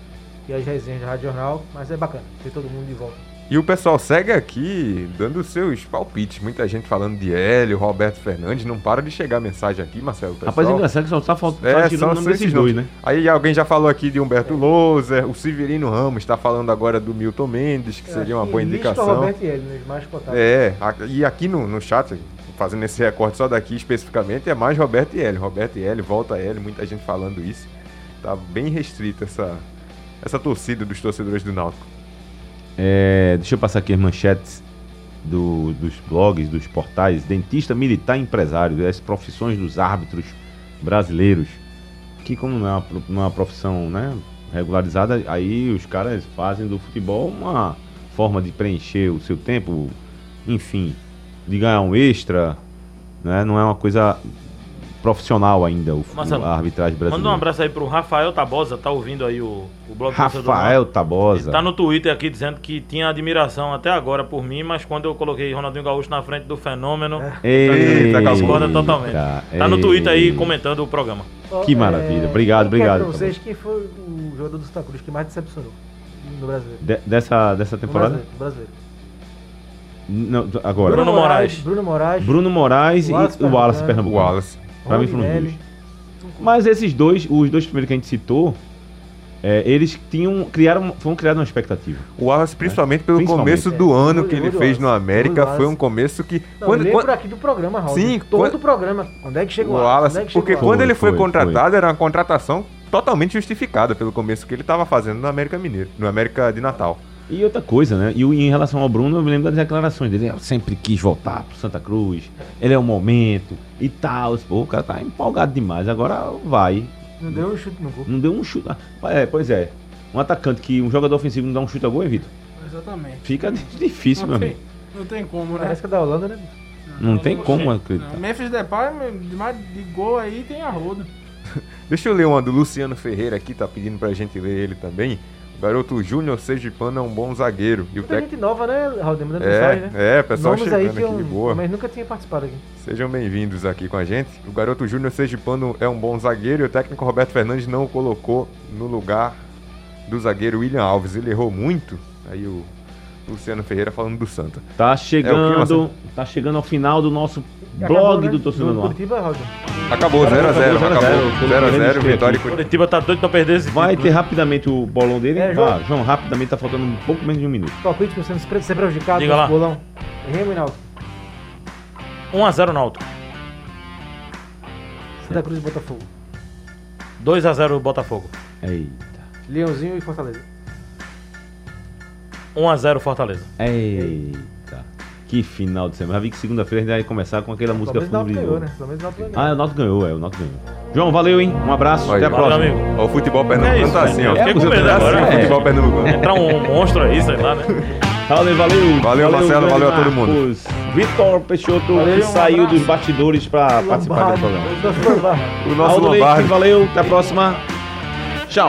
e as resenhas da Rádio Jornal, mas é bacana ter todo mundo de volta. E o pessoal segue aqui dando seus palpites. Muita gente falando de Hélio, Roberto Fernandes. Não para de chegar mensagem aqui, Marcelo. o Rapaz, é pessoal- engraçado que só tá faltando É, tá tirando são o nome esses desses dois, né? Aí alguém já falou aqui de Humberto Loser, o Severino Ramos está falando agora do Milton Mendes, que Eu seria acho uma que boa indicação. Roberto e ele, nos mais cotados. É, e aqui no, no chat, fazendo esse recorte só daqui especificamente, é mais Roberto e Hélio. Roberto e Hélio, volta Hélio, muita gente falando isso. Tá bem restrita essa, essa torcida dos torcedores do Náutico. É, deixa eu passar aqui as manchetes do- dos blogs, dos portais. Dentista, militar empresário, as profissões dos árbitros brasileiros. Que como não é uma, é uma profissão né, regularizada, aí os caras fazem do futebol uma forma de preencher o seu tempo, enfim, de ganhar um extra, né, não é uma coisa profissional ainda o, Marcelo, a arbitragem brasileira. Manda um abraço aí pro Rafael Tabosa, tá ouvindo aí o, o blog Rafael. Tabosa. Ele tá no Twitter aqui dizendo que tinha admiração até agora por mim, mas quando eu coloquei Ronaldinho Gaúcho na frente do fenômeno, Eita, discorda totalmente. Tá no Twitter aí comentando o programa. Que maravilha. Obrigado, obrigado, Pra vocês, quem foi o jogador do Santa Cruz que mais decepcionou no brasileiro? De- dessa, dessa No temporada? brasileiro, no brasileiro. Não, agora. Bruno Moraes. Bruno Moraes. Bruno Moraes e o Wallace. Pernambuco. O Wallace. Pra mim foram os dois. Mas esses dois, os dois primeiros que a gente citou, é, eles tinham, criaram, foram criados uma expectativa. O Wallace, principalmente pelo Principalmente. começo do É, ano que ele fez no. América, foi um começo que. Não, quando- eu lembro quando- aqui do programa, Raul. Sim, Todo quando- o programa. Quando é que chegou o Wallace, é que porque quando Foi, ele foi, foi, contratado, era uma contratação totalmente justificada pelo começo que ele estava fazendo no América Mineiro, no América de Natal. E outra coisa, né? E em relação ao Bruno, eu me lembro das declarações dele. Eu sempre quis voltar pro Santa Cruz. Ele é o momento e tal. Pô, o cara tá empolgado demais. Agora vai. Não deu um chute no gol. Não deu um chute. Ah, É, pois é. Um atacante que um jogador ofensivo não dá um chute a gol, hein, Vitor? Exatamente. Fica difícil, meu Não amigo. tem, não tem como, né? Parece que é da Holanda, né? Não tem como Não, acreditar. Memphis Depay, de mais de gol aí tem a roda. (laughs) Deixa eu ler uma do Luciano Ferreira aqui, tá pedindo pra gente ler ele também. O garoto Júnior Sergipano é um bom zagueiro. E o técnico. gente nova, né, Raul? Mandando mensagem, né? É, é, pessoal Nomes aí chegando que aqui eu de boa. mas nunca tinha participado aqui. Sejam bem-vindos aqui com a gente. O garoto Júnior Sergipano é um bom zagueiro e o técnico Roberto Fernandes não o colocou no lugar do zagueiro William Alves. Ele errou muito. Aí o Luciano Ferreira falando do Santa. Tá chegando, Marcelo? tá chegando ao final do nosso blog né? do Torcedor Do no. Curitiba, Raul. Acabou, 0x0. Acabou, Acabou, 0 a 0, pelo 0x0, menos vitória e aqui. Curitiba tá doido pra perder esse Vai ter título. rapidamente o bolão dele. É, ah, João. João, rapidamente tá faltando um pouco menos de um minuto. Palpite pra você não se pre- ser prejudicado Diga lá. bolão. Remo e Náutico. 1x0 Náutico. Santa Cruz e Botafogo. 2x0 Botafogo. Eita. Leãozinho e Fortaleza. 1x0 Fortaleza. Eita. Que final de semana. Já vi que segunda-feira a gente vai começar com aquela música Pelo menos ganhou, né? Pelo menos o Náutico Ah, ganhou. o Náutico ganhou, é, o Náutico ganhou. João, valeu, hein? Um abraço, Olha, até a valeu, próxima. amigo. Ó, o futebol É pernambucano isso, tá assim, velho. ó. Eu fiquei com medo assim, agora. o É. futebol pernambucano. Entrar um monstro aí, sei lá, né? Valeu, valeu. Valeu, Marcelo, valeu a todo mundo. Vitor Peixoto, Valeu, que saiu dos bastidores pra participar do programa. O nosso Aldo Leite, Lombardi. valeu, até a próxima. Tchau.